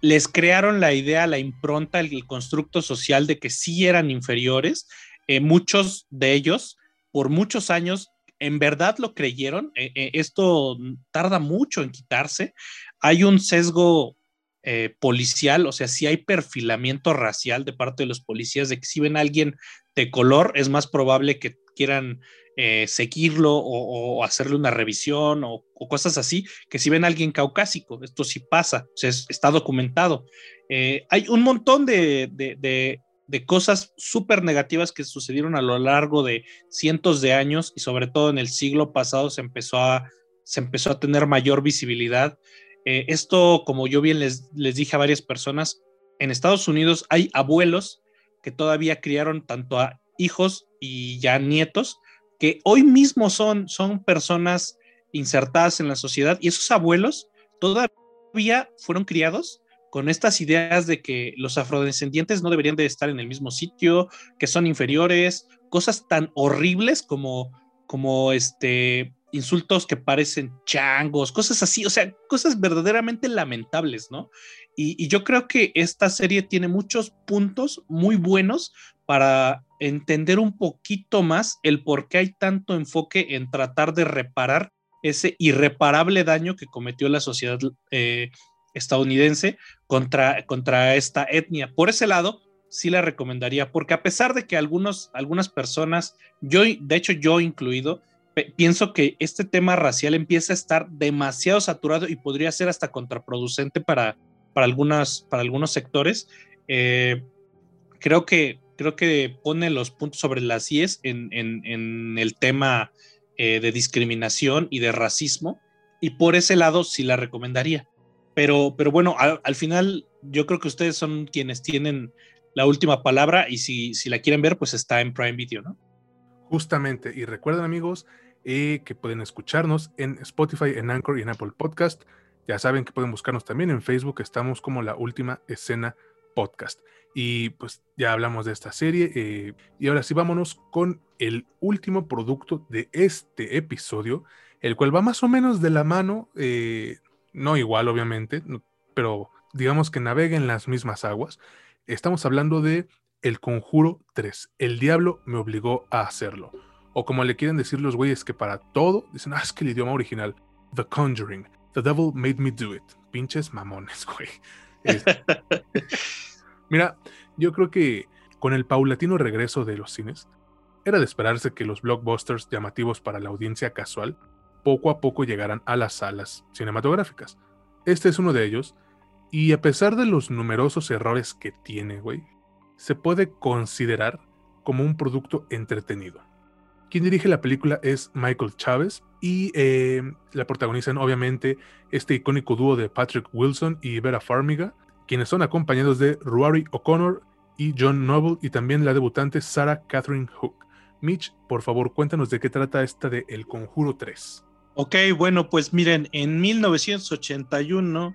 les crearon la idea, la impronta, el, constructo social de que sí eran inferiores. Eh, muchos de ellos, por muchos años, en verdad lo creyeron. Eh, eh, esto tarda mucho en quitarse. Hay un sesgo eh, policial, o sea, si hay perfilamiento racial de parte de los policías, de que si ven a alguien de color, es más probable que quieran seguirlo o, hacerle una revisión o, cosas así, que si ven a alguien caucásico, esto sí pasa, está documentado. hay un montón de cosas súper negativas que sucedieron a lo largo de cientos de años y sobre todo en el siglo pasado se empezó a, se empezó a tener mayor visibilidad. Eh, esto, como yo bien les, les dije a varias personas, en Estados Unidos hay abuelos que todavía criaron tanto a hijos y ya nietos, que hoy mismo son, son personas insertadas en la sociedad y esos abuelos todavía fueron criados con estas ideas de que los afrodescendientes no deberían de estar en el mismo sitio, que son inferiores, cosas tan horribles como, como este, insultos que parecen changos, cosas así, o sea, cosas verdaderamente lamentables, ¿no? Y, yo creo que esta serie tiene muchos puntos muy buenos para entender un poquito más el por qué hay tanto enfoque en tratar de reparar ese irreparable daño que cometió la sociedad eh, estadounidense contra, contra esta etnia. Por ese lado, sí la recomendaría, porque a pesar de que algunos, algunas personas, yo, de hecho yo incluido, pienso que este tema racial empieza a estar demasiado saturado y podría ser hasta contraproducente para, para, algunas, para algunos sectores. Eh, creo, que, creo que pone los puntos sobre las IES en, en, el tema eh, de discriminación y de racismo, y por ese lado sí la recomendaría. Pero, pero bueno, al, final yo creo que ustedes son quienes tienen la última palabra y si, si la quieren ver, pues está en Prime Video, ¿no? Justamente, y recuerden amigos eh, que pueden escucharnos en Spotify, en Anchor y en Apple Podcast. Ya saben que pueden buscarnos también en Facebook, estamos como la última escena podcast. Y pues ya hablamos de esta serie. Eh, y ahora sí, vámonos con el último producto de este episodio, el cual va más o menos de la mano eh, no igual obviamente, pero digamos que navegue en las mismas aguas. Estamos hablando de El Conjuro 3. El diablo me obligó a hacerlo. O como le quieren decir los güeyes que para todo dicen, ah, es que el idioma original, The Conjuring, The Devil Made Me Do It. Pinches mamones, güey. Mira, yo creo que con el paulatino regreso de los cines, era de esperarse que los blockbusters llamativos para la audiencia casual poco a poco llegaran a las salas cinematográficas. Este es uno de ellos, y a pesar de los numerosos errores que tiene, güey, se puede considerar como un producto entretenido. Quien dirige la película es Michael Chávez y eh, la protagonizan obviamente este icónico dúo de Patrick Wilson y Vera Farmiga, quienes son acompañados de Ruari O'Connor y John Noble y también la debutante Sarah Catherine Hook. Mitch, por favor, cuéntanos de qué trata esta de El Conjuro 3. Ok, bueno, pues miren, en 1981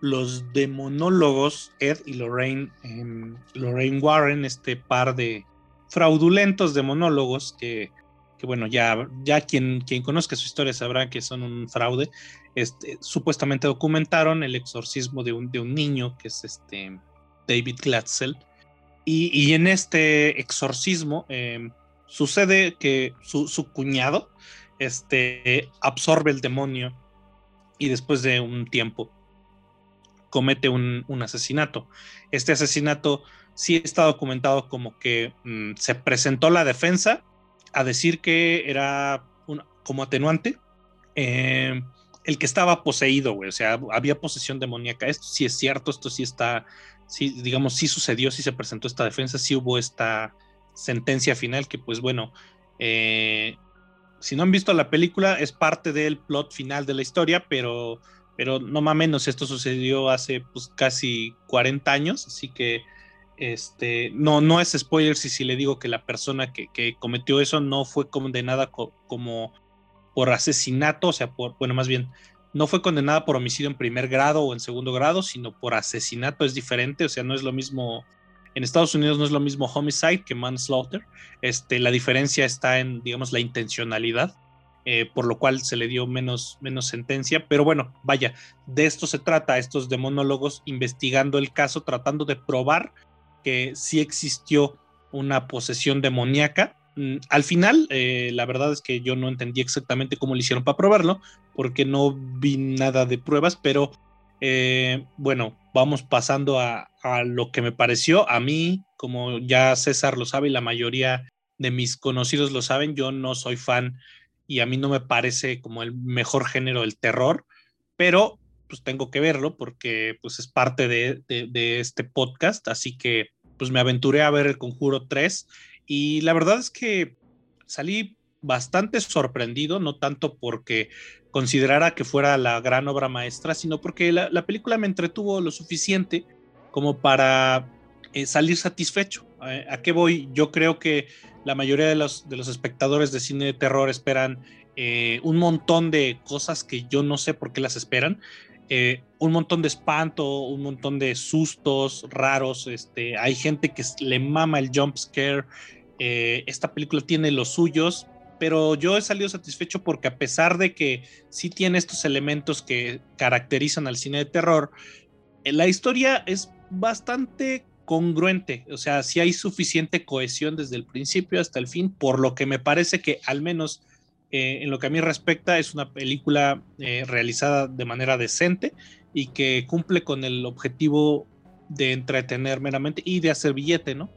los demonólogos Ed y Lorraine, em, Lorraine Warren, este par de fraudulentos demonólogos que, que bueno, ya, ya quien, quien conozca su historia sabrá que son un fraude, este, supuestamente documentaron el exorcismo de un, de un niño que es este David Glatzel. Y, y en este exorcismo em, sucede que su, su, cuñado este, absorbe el demonio y después de un tiempo comete un, asesinato. Este asesinato sí está documentado como que mm, se presentó la defensa a decir que era como atenuante eh, el que estaba poseído, güey. O sea, había posesión demoníaca. Esto sí es cierto, esto sí está, sí, digamos, sí sucedió, sí se presentó esta defensa, sí hubo esta sentencia final que, pues bueno, eh, si no han visto la película, es parte del plot final de la historia, pero pero no más menos, esto sucedió hace pues, casi 40 años, así que este, no, no es spoiler si, si le digo que la persona que, cometió eso no fue condenada como por asesinato, o sea, por, bueno, más bien, no fue condenada por homicidio en primer grado o en segundo grado, sino por asesinato, es diferente, o sea, no es lo mismo, en Estados Unidos no es lo mismo homicide que manslaughter, este, la diferencia está en, digamos, la intencionalidad. Eh, por lo cual se le dio menos, menos sentencia. Pero bueno, vaya, de esto se trata, estos demonólogos investigando el caso, tratando de probar que sí existió una posesión demoníaca. Mm, al final, eh, la verdad es que yo no entendí exactamente cómo lo hicieron para probarlo, porque no vi nada de pruebas, pero eh, bueno, vamos pasando a, lo que me pareció. A mí, como ya César lo sabe y la mayoría de mis conocidos lo saben, yo no soy fan y a mí no me parece como el mejor género del terror, pero pues tengo que verlo porque pues es parte de, este podcast, así que pues me aventuré a ver el Conjuro 3 y la verdad es que salí bastante sorprendido, no tanto porque considerara que fuera la gran obra maestra, sino porque la, película me entretuvo lo suficiente como para eh, salir satisfecho. ¿A qué voy? Yo creo que la mayoría de los, de los espectadores de cine de terror esperan eh, un montón de cosas que yo no sé por qué las esperan. Eh, un montón de espanto, un montón de sustos raros. Este, hay gente que le mama el jump scare. Eh, esta película tiene los suyos, pero yo he salido satisfecho porque a pesar de que sí tiene estos elementos que caracterizan al cine de terror, la historia es bastante congruente, o sea, si hay suficiente cohesión desde el principio hasta el fin, por lo que me parece que al menos eh, en lo que a mí respecta es una película eh, realizada de manera decente y que cumple con el objetivo de entretener meramente y de hacer billete, ¿no?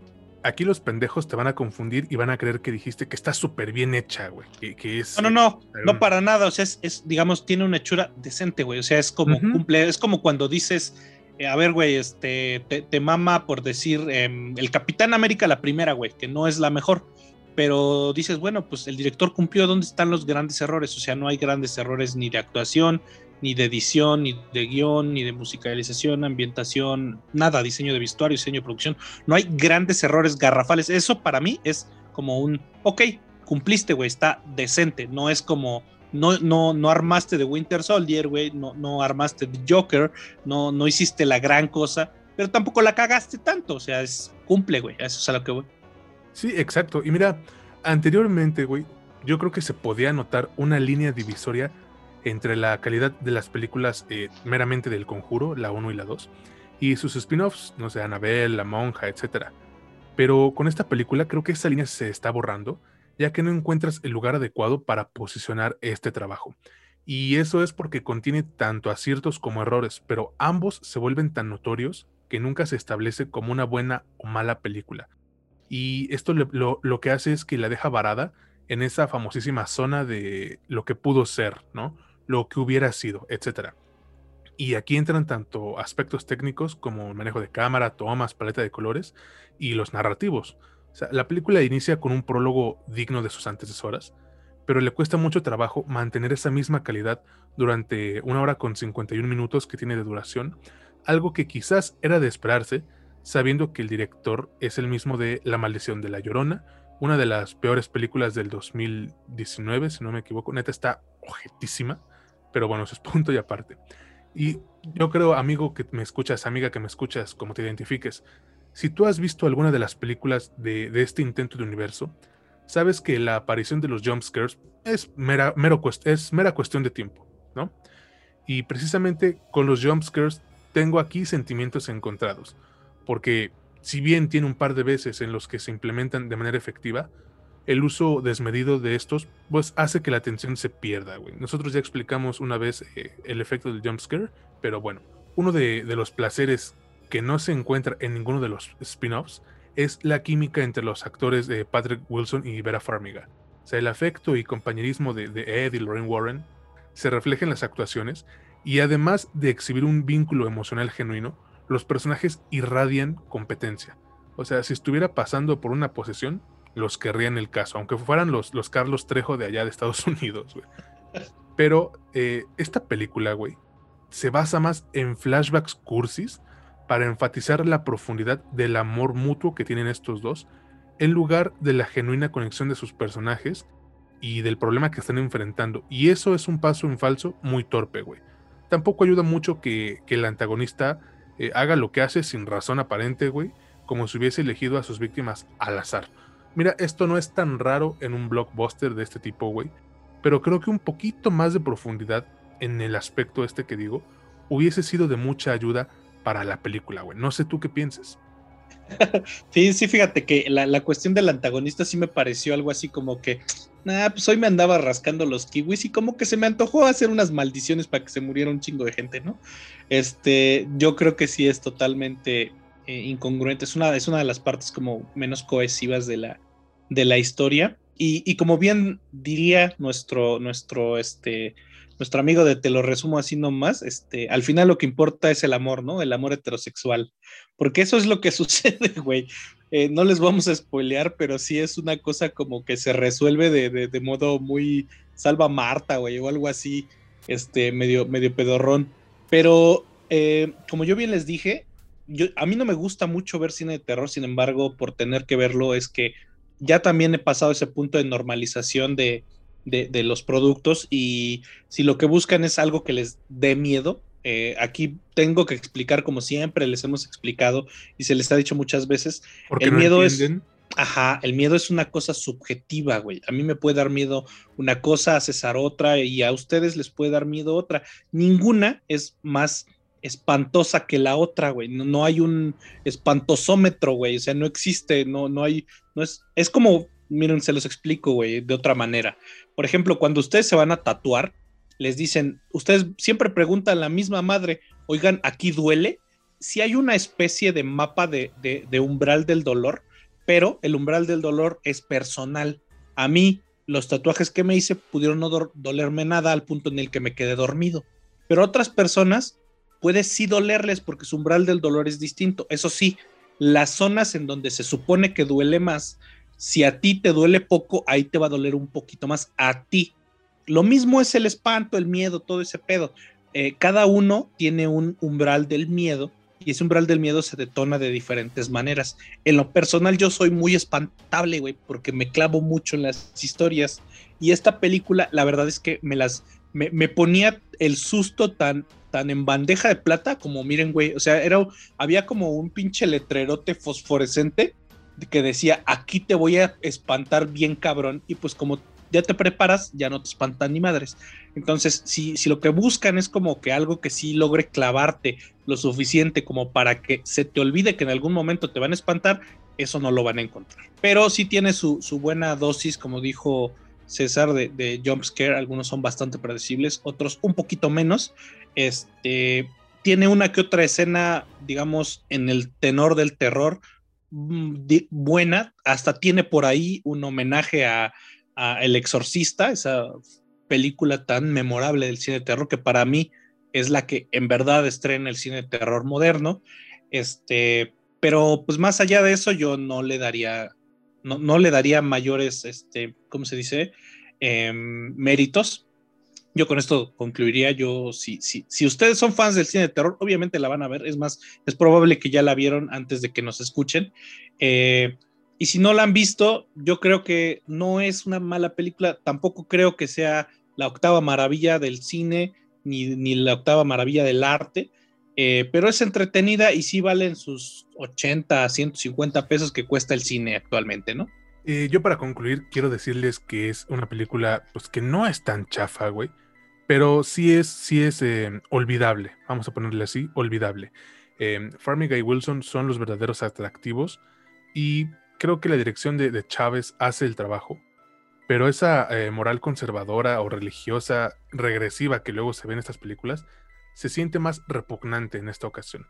Aquí los pendejos te van a confundir y van a creer que dijiste que está súper bien hecha, güey. Que, es, no, no, no, no para nada. O sea, es, digamos, tiene una hechura decente, güey. O sea, es como cumple, es como cuando dices, eh, a ver, güey, este, te, mama por decir em, el Capitán América la primera, güey, que no es la mejor, pero dices, bueno, pues el director cumplió, ¿dónde están los grandes errores? O sea, no hay grandes errores ni de actuación, ni de edición, ni de guion, ni de musicalización, ambientación, nada, diseño de vestuario, diseño de producción, no hay grandes errores garrafales, eso para mí es como un, ok, cumpliste, güey, está decente, no es como no, no, no armaste de Winter Soldier, güey, no, no armaste de Joker, no, no hiciste la gran cosa, pero tampoco la cagaste tanto, o sea, es, cumple, güey, eso es a lo que voy. Sí, exacto. Y mira, anteriormente, güey, yo creo que se podía notar una línea divisoria entre la calidad de las películas eh, meramente del conjuro, la 1 y la 2, y sus spin-offs, no sé, Annabelle, La Monja, etc. Pero con esta película creo que esa línea se está borrando, ya que no encuentras el lugar adecuado para posicionar este trabajo. Y eso es porque contiene tanto aciertos como errores, pero ambos se vuelven tan notorios que nunca se establece como una buena o mala película. Y esto lo, lo, que hace es que la deja varada en esa famosísima zona de lo que pudo ser, ¿no? Lo que hubiera sido, etc. Y aquí entran tanto aspectos técnicos como el manejo de cámara, tomas, paleta de colores y los narrativos. O sea, la película inicia con un prólogo digno de sus antecesoras, pero le cuesta mucho trabajo mantener esa misma calidad durante una hora con 51 minutos que tiene de duración, algo que quizás era de esperarse, sabiendo que el director es el mismo de La maldición de la Llorona, una de las peores películas del 2019, si no me equivoco, neta está objetísima, pero bueno, eso es punto y aparte. Y yo creo, amigo que me escuchas, amiga que me escuchas, como te identifiques, si tú has visto alguna de las películas de, este intento de universo, sabes que la aparición de los jumpscares es mera, mero, es mera cuestión de tiempo, ¿no? Y precisamente con los jumpscares tengo aquí sentimientos encontrados, porque si bien tiene un par de veces en los que se implementan de manera efectiva, el uso desmedido de estos pues hace que la atención se pierda, güey. Nosotros ya explicamos una vez eh, el efecto del jumpscare, pero bueno, uno de, de los placeres que no se encuentra en ninguno de los spin-offs es la química entre los actores de Patrick Wilson y Vera Farmiga. O sea, el afecto y compañerismo de, Ed y Lorraine Warren se refleja en las actuaciones y además de exhibir un vínculo emocional genuino, los personajes irradian competencia. O sea, si estuviera pasando por una posesión, los querrían el caso, aunque fueran los, los Carlos Trejo de allá de Estados Unidos, Pero eh, esta película, güey, se basa más en flashbacks cursis para enfatizar la profundidad del amor mutuo que tienen estos dos, en lugar de la genuina conexión de sus personajes y del problema que están enfrentando. Y eso es un paso en falso muy torpe, güey. Tampoco ayuda mucho que, el antagonista eh, haga lo que hace sin razón aparente, güey, como si hubiese elegido a sus víctimas al azar. Mira, esto no es tan raro en un blockbuster de este tipo, güey, pero creo que un poquito más de profundidad en el aspecto este que digo hubiese sido de mucha ayuda para la película, güey. No sé tú qué piensas. sí, sí, fíjate que la, cuestión del antagonista sí me pareció algo así como que, nah, pues hoy me andaba rascando los kiwis y como que se me antojó hacer unas maldiciones para que se muriera un chingo de gente, ¿no? Este, yo creo que sí es totalmente eh, incongruente, es una, es una de las partes como menos cohesivas de la, de la historia. Y, y como bien diría nuestro, nuestro, este, nuestro amigo de Te lo resumo así nomás, este, al final lo que importa es el amor, ¿no? El amor heterosexual. Porque eso es lo que sucede, güey. Eh, no les vamos a spoilear, pero sí es una cosa como que se resuelve de, modo muy salva Marta, güey, o algo así, este, medio, medio pedorrón. Pero, eh, como yo bien les dije, yo, a mí no me gusta mucho ver cine de terror, sin embargo, por tener que verlo, es que ya también he pasado ese punto de normalización de, de, los productos y si lo que buscan es algo que les dé miedo, eh, aquí tengo que explicar como siempre les hemos explicado y se les ha dicho muchas veces, Porque el miedo es... Ajá, el miedo es una cosa subjetiva, güey. A mí me puede dar miedo una cosa, a César otra y a ustedes les puede dar miedo otra. Ninguna es más espantosa que la otra, güey. No, hay un espantosómetro, güey. O sea, no existe, no, no hay, no es, es como miren, se los explico, güey, de otra manera. Por ejemplo, cuando ustedes se van a tatuar, les dicen, ustedes siempre preguntan a la misma madre, oigan, ¿aquí duele? Si hay una especie de mapa de, umbral del dolor, pero el umbral del dolor es personal. A mí, los tatuajes que me hice pudieron no dolerme nada al punto en el que me quedé dormido. Pero otras personas puede sí dolerles porque su umbral del dolor es distinto. Eso sí, las zonas en donde se supone que duele más si a ti te duele poco, ahí te va a doler un poquito más a ti. Lo mismo es el espanto, el miedo, todo ese pedo. Eh, cada uno tiene un umbral del miedo y ese umbral del miedo se detona de diferentes maneras. En lo personal yo soy muy espantable, güey, porque me clavo mucho en las historias y esta película, la verdad es que me las, me, me ponía el susto tan, tan en bandeja de plata como miren, güey, o sea, era, había como un pinche letrerote fosforescente que decía, aquí te voy a espantar bien cabrón. Y pues como ya te preparas, ya no te espantan ni madres. Entonces, si, si lo que buscan es como que algo que sí logre clavarte lo suficiente como para que se te olvide que en algún momento te van a espantar, eso no lo van a encontrar. Pero sí tiene su, su buena dosis, como dijo César, de, de jumpscare. Algunos son bastante predecibles, otros un poquito menos. Este, tiene una que otra escena, digamos, en el tenor del terror mm, buena. Hasta tiene por ahí un homenaje a, El Exorcista, esa película tan memorable del cine de terror que para mí es la que en verdad estrena el cine de terror moderno. Este, pero pues más allá de eso, yo no le daría, no, no le daría mayores, este, ¿cómo se dice? Em, méritos. Yo con esto concluiría, yo, si, si, si ustedes son fans del cine de terror, obviamente la van a ver, es más, es probable que ya la vieron antes de que nos escuchen. Eh, y si no la han visto, yo creo que no es una mala película, tampoco creo que sea la octava maravilla del cine, ni, ni la octava maravilla del arte, eh, pero es entretenida y sí valen sus 80, 150 pesos que cuesta el cine actualmente, ¿no? Eh, yo para concluir quiero decirles que es una película pues que no es tan chafa, güey, pero sí es, sí es eh, olvidable, vamos a ponerle así, olvidable. Farmiga y Wilson son los verdaderos atractivos y creo que la dirección de, de Chávez hace el trabajo, pero esa moral conservadora o religiosa regresiva que luego se ve en estas películas, se siente más repugnante en esta ocasión,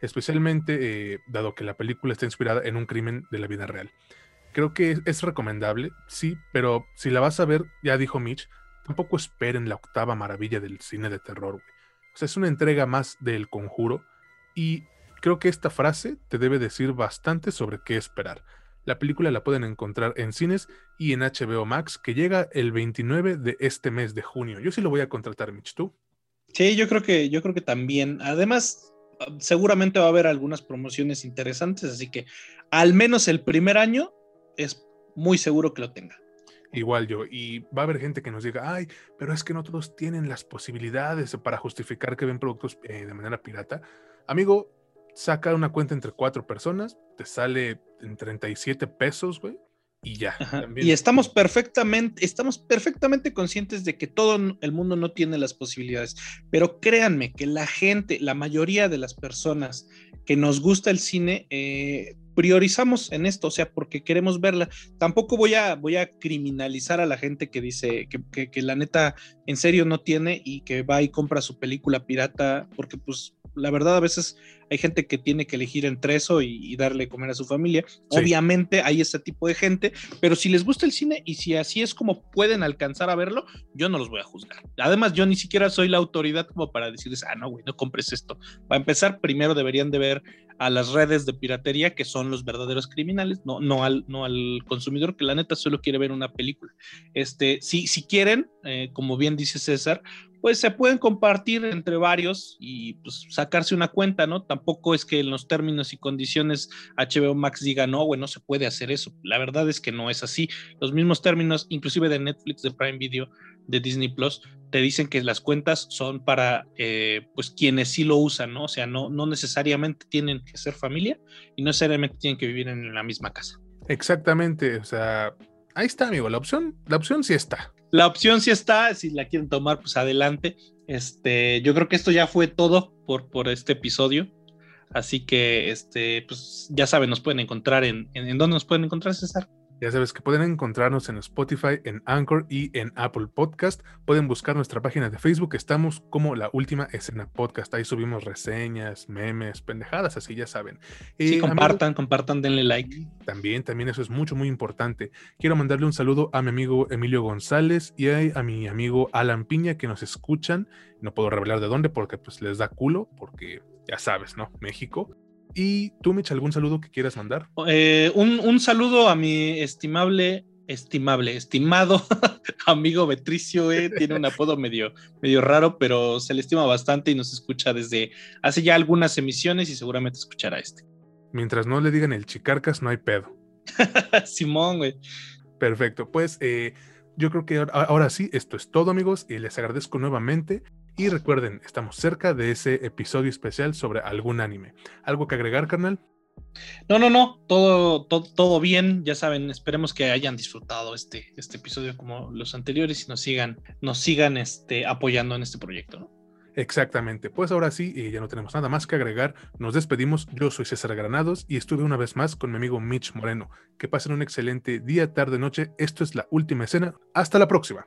especialmente eh, dado que la película está inspirada en un crimen de la vida real. Creo que es, recomendable, sí, pero si la vas a ver, ya dijo Mitch, tampoco esperen la octava maravilla del cine de terror, O sea, es una entrega más del conjuro y creo que esta frase te debe decir bastante sobre qué esperar. La película la pueden encontrar en cines y en HBO Max, que llega el 29 de este mes de junio. Yo sí lo voy a contratar, Mitch, ¿tú? Sí, yo creo que, yo creo que también. Además, seguramente va a haber algunas promociones interesantes, así que al menos el primer año es muy seguro que lo tenga. Igual yo, y va a haber gente que nos diga, ay, pero es que no todos tienen las posibilidades para justificar que ven productos eh, de manera pirata. Amigo, saca una cuenta entre cuatro personas, te sale en 37 pesos, güey, y ya. Y estamos perfectamente, estamos perfectamente conscientes de que todo el mundo no tiene las posibilidades, pero créanme que la gente, la mayoría de las personas que nos gusta el cine, eh, priorizamos en esto, o sea, porque queremos verla. Tampoco voy a, voy a criminalizar a la gente que dice que, que la neta en serio no tiene y que va y compra su película pirata, porque pues la verdad a veces hay gente que tiene que elegir entre eso y, darle comer a su familia. Obviamente hay ese tipo de gente, pero si les gusta el cine y si así es como pueden alcanzar a verlo, yo no los voy a juzgar. Además, yo ni siquiera soy la autoridad como para decirles, ah, no, güey, no compres esto. Para empezar, primero deberían de ver a las redes de piratería que son los verdaderos criminales, no, no, al, no al consumidor que la neta solo quiere ver una película. Este, si, si quieren, eh, como bien dice César, pues se pueden compartir entre varios y pues sacarse una cuenta, ¿no? Tampoco es que en los términos y condiciones HBO Max diga, no, güey, no se puede hacer eso. La verdad es que no es así. Los mismos términos, inclusive de Netflix, de Prime Video, de Disney Plus, te dicen que las cuentas son para eh, pues quienes sí lo usan, ¿no? O sea, no, no necesariamente tienen que ser familia y no necesariamente tienen que vivir en la misma casa. Exactamente, o sea, ahí está, amigo, la opción, la opción sí está. La opción sí está, si la quieren tomar, pues adelante. Este, yo creo que esto ya fue todo por, por este episodio. Así que, este, pues ya saben, nos pueden encontrar en, en, ¿en dónde nos pueden encontrar, César. Ya sabes que pueden encontrarnos en Spotify, en Anchor y en Apple Podcast. Pueden buscar nuestra página de Facebook. Estamos como la última escena podcast. Ahí subimos reseñas, memes, pendejadas, así ya saben. Sí, compartan, compartan, denle like. También, también eso es mucho, muy importante. Quiero mandarle un saludo a mi amigo Emilio González y a, mi amigo Alan Piña que nos escuchan. No puedo revelar de dónde porque pues les da culo, porque ya sabes, ¿no? México. Y tú, Mitch, ¿algún saludo que quieras mandar? Eh, un, saludo a mi estimable, estimable, estimado amigo Betricio. Eh. Tiene un apodo medio, medio raro, pero se le estima bastante y nos escucha desde hace ya algunas emisiones y seguramente escuchará este. Mientras no le digan el chicarcas, no hay pedo. Simón, güey. Perfecto. Pues eh, yo creo que ahora sí, esto es todo, amigos, y les agradezco nuevamente. Y recuerden, estamos cerca de ese episodio especial sobre algún anime. ¿Algo que agregar, carnal? No, no, no, todo, todo, bien, ya saben, esperemos que hayan disfrutado este, este episodio como los anteriores y nos sigan, nos sigan este, apoyando en este proyecto. Exactamente, pues ahora sí, y ya no tenemos nada más que agregar, nos despedimos, yo soy César Granados y estuve una vez más con mi amigo Mitch Moreno. Que pasen un excelente día, tarde, noche, esto es la última escena, hasta la próxima.